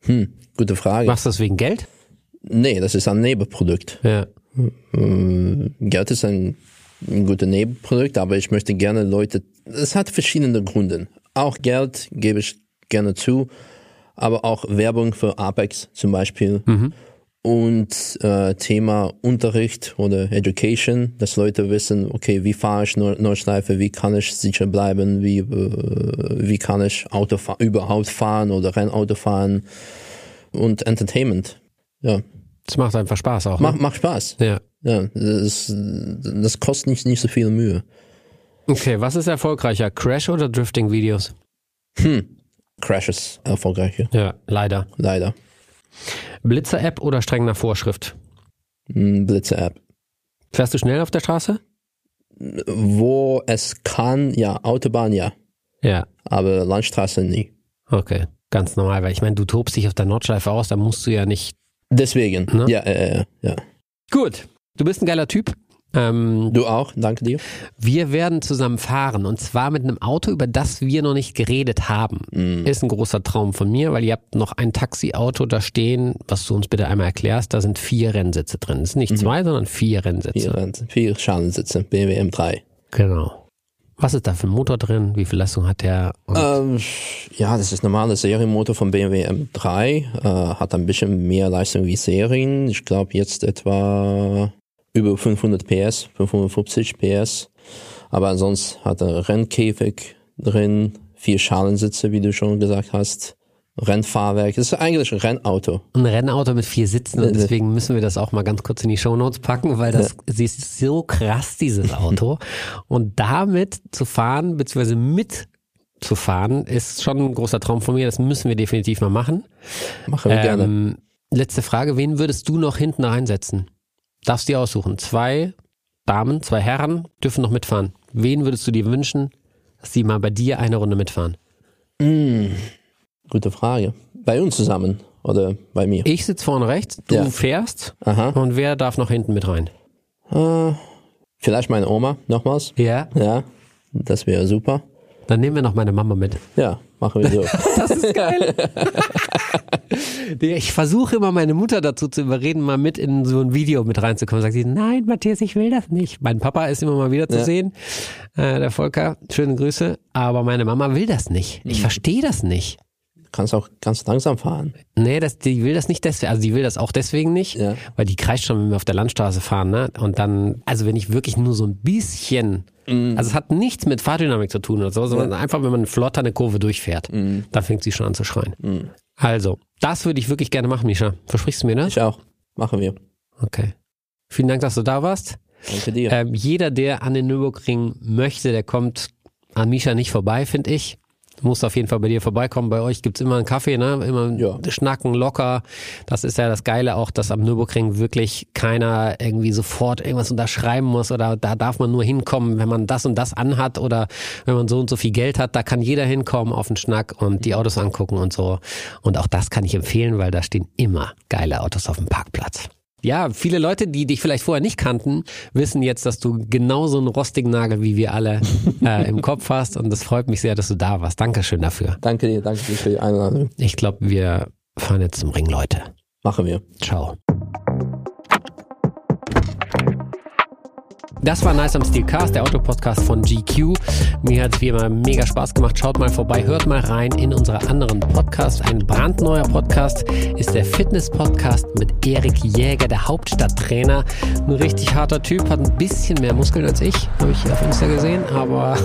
Hm, gute Frage. Machst du das wegen Geld? Nee, das ist ein Nebenprodukt. Ja. Ähm, Geld ist ein, ein gutes Nebenprodukt, aber ich möchte gerne Leute, es hat verschiedene Gründe. Auch Geld gebe ich gerne zu, aber auch Werbung für Apex zum Beispiel. Und äh, Thema Unterricht oder Education, dass Leute wissen, okay, wie fahre ich Nord Nordschleife, wie kann ich sicher bleiben, wie, äh, wie kann ich Auto fa überhaupt fahren oder Rennauto fahren und Entertainment. Ja, Das macht einfach Spaß auch. Ne? macht, macht Spaß. Ja. Ja, das, das kostet nicht, nicht so viel Mühe. Okay, was ist erfolgreicher? Crash oder Drifting-Videos? Crash ist erfolgreicher, Ja, leider. leider. Blitzer-App oder streng nach Vorschrift? Hm, Blitze-App. Fährst du schnell auf der Straße? Wo es kann, ja, Autobahn ja, Ja. aber Landstraße nie. Okay, ganz normal, weil ich meine, du tobst dich auf der Nordschleife aus, da musst du ja nicht. Deswegen, Ne? ja, äh, äh, ja. Gut, du bist ein geiler Typ. Ähm, Du auch, danke dir. wir werden zusammen fahren und zwar mit einem Auto, über das wir noch nicht geredet haben. Mm. Ist ein großer Traum von mir, weil ihr habt noch ein Taxiauto da stehen, was du uns bitte einmal erklärst. Da sind vier Rennsitze drin. Es sind nicht zwei, sondern vier Rennsitze. Vier, Rent- vier Schalensitze, BMW M3. Genau. Was ist da für ein Motor drin? Wie viel Leistung hat der? Ähm, ja, das ist normale Serienmotor von BMW M3. Äh, hat ein bisschen mehr Leistung wie Serien. Ich glaube jetzt etwa über 500 PS, 550 PS. Aber ansonsten hat er Rennkäfig drin, vier Schalensitze, wie du schon gesagt hast. Rennfahrwerk. Das ist eigentlich ein Rennauto. ein Rennauto mit vier Sitzen und deswegen müssen wir das auch mal ganz kurz in die Shownotes packen, weil das sie ist so krass, dieses Auto. Und damit zu fahren, beziehungsweise mitzufahren, ist schon ein großer Traum von mir. Das müssen wir definitiv mal machen. Machen wir gerne. Ähm, letzte Frage, wen würdest du noch hinten reinsetzen? darfst dir aussuchen. Zwei Damen, zwei Herren dürfen noch mitfahren. Wen würdest du dir wünschen, dass die mal bei dir eine Runde mitfahren? Gute Frage. Bei uns zusammen oder bei mir? Ich sitze vorne rechts, du Ja. fährst Aha. und wer darf noch hinten mit rein? Äh, vielleicht meine Oma nochmals. Ja. Ja, das wäre super. Dann nehmen wir noch meine Mama mit. Ja, machen wir so. Das ist geil. ich versuche immer meine Mutter dazu zu überreden, mal mit in so ein Video mit reinzukommen. Sagt sie, nein, Matthias, ich will das nicht. Mein Papa ist immer mal wieder zu Ja. sehen, äh, der Volker, schöne Grüße. Aber meine Mama will das nicht. Ich verstehe das nicht. Kannst auch ganz langsam fahren. Nee, das, die will das nicht deswegen, also die will das auch deswegen nicht, Ja. weil die kreischt schon, wenn wir auf der Landstraße fahren, ne? Und dann, also wenn ich wirklich nur so ein bisschen, also es hat nichts mit Fahrdynamik zu tun oder so, sondern einfach, wenn man flotter eine Kurve durchfährt, dann fängt sie schon an zu schreien. Also, das würde ich wirklich gerne machen, Misha. Versprichst du mir das? Ich auch. Machen wir. Okay. Vielen Dank, dass du da warst. Danke dir. Ähm, jeder, der an den Nürburgring möchte, der kommt an Misha nicht vorbei, finde ich. Du musst auf jeden Fall bei dir vorbeikommen. Bei euch gibt's immer einen Kaffee, ne? Immer Ja. schnacken, locker. Das ist ja das Geile auch, dass am Nürburgring wirklich keiner irgendwie sofort irgendwas unterschreiben muss oder da darf man nur hinkommen, wenn man das und das anhat oder wenn man so und so viel Geld hat. Da kann jeder hinkommen auf den Schnack und die Autos angucken und so. Und auch das kann ich empfehlen, weil da stehen immer geile Autos auf dem Parkplatz. Ja, viele Leute, die dich vielleicht vorher nicht kannten, wissen jetzt, dass du genauso einen rostigen Nagel wie wir alle äh, im Kopf hast. Und das freut mich sehr, dass du da warst. Dankeschön dafür. Danke dir, danke dir für die Einladung. Ich glaube, wir fahren jetzt zum Ring, Leute. Machen wir. Ciao. Das war Nice am Steel Cast, der Autopodcast von GQ. Mir hat es wie immer mega Spaß gemacht. Schaut mal vorbei, hört mal rein in unsere anderen Podcasts. Ein brandneuer Podcast ist der Fitness-Podcast mit Erik Jäger, der Hauptstadttrainer. Ein richtig harter Typ, hat ein bisschen mehr Muskeln als ich, habe ich auf Insta gesehen. Aber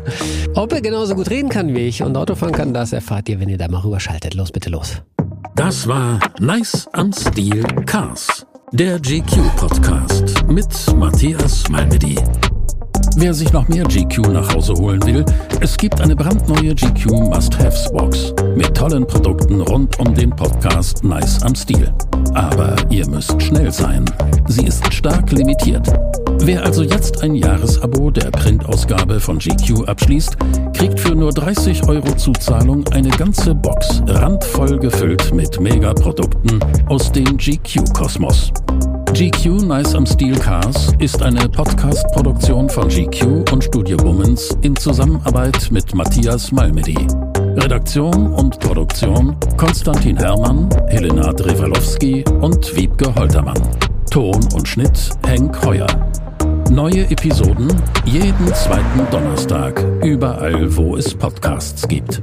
ob er genauso gut reden kann wie ich und Autofahren kann, das erfahrt ihr, wenn ihr da mal rüberschaltet. Los, bitte los. Das war Nice am Stil Cars, der GQ-Podcast mit Matthias Malmedy. Wer sich noch mehr GQ nach Hause holen will, es gibt eine brandneue GQ Must-Haves-Box mit tollen Produkten rund um den Podcast Nice am Stil. Aber ihr müsst schnell sein. Sie ist stark limitiert. Wer also jetzt ein Jahresabo der Printausgabe von GQ abschließt, kriegt für nur 30 Euro Zuzahlung eine ganze Box randvoll gefüllt mit Megaprodukten aus dem GQ-Kosmos. GQ Nice am Steel Cars ist eine Podcast-Produktion von GQ und Studio Womans in Zusammenarbeit mit Matthias Malmedy. Redaktion und Produktion Konstantin Herrmann, Helena Drewalowski und Wiebke Holtermann. Ton und Schnitt Henk Heuer. Neue Episoden jeden zweiten Donnerstag, überall wo es Podcasts gibt.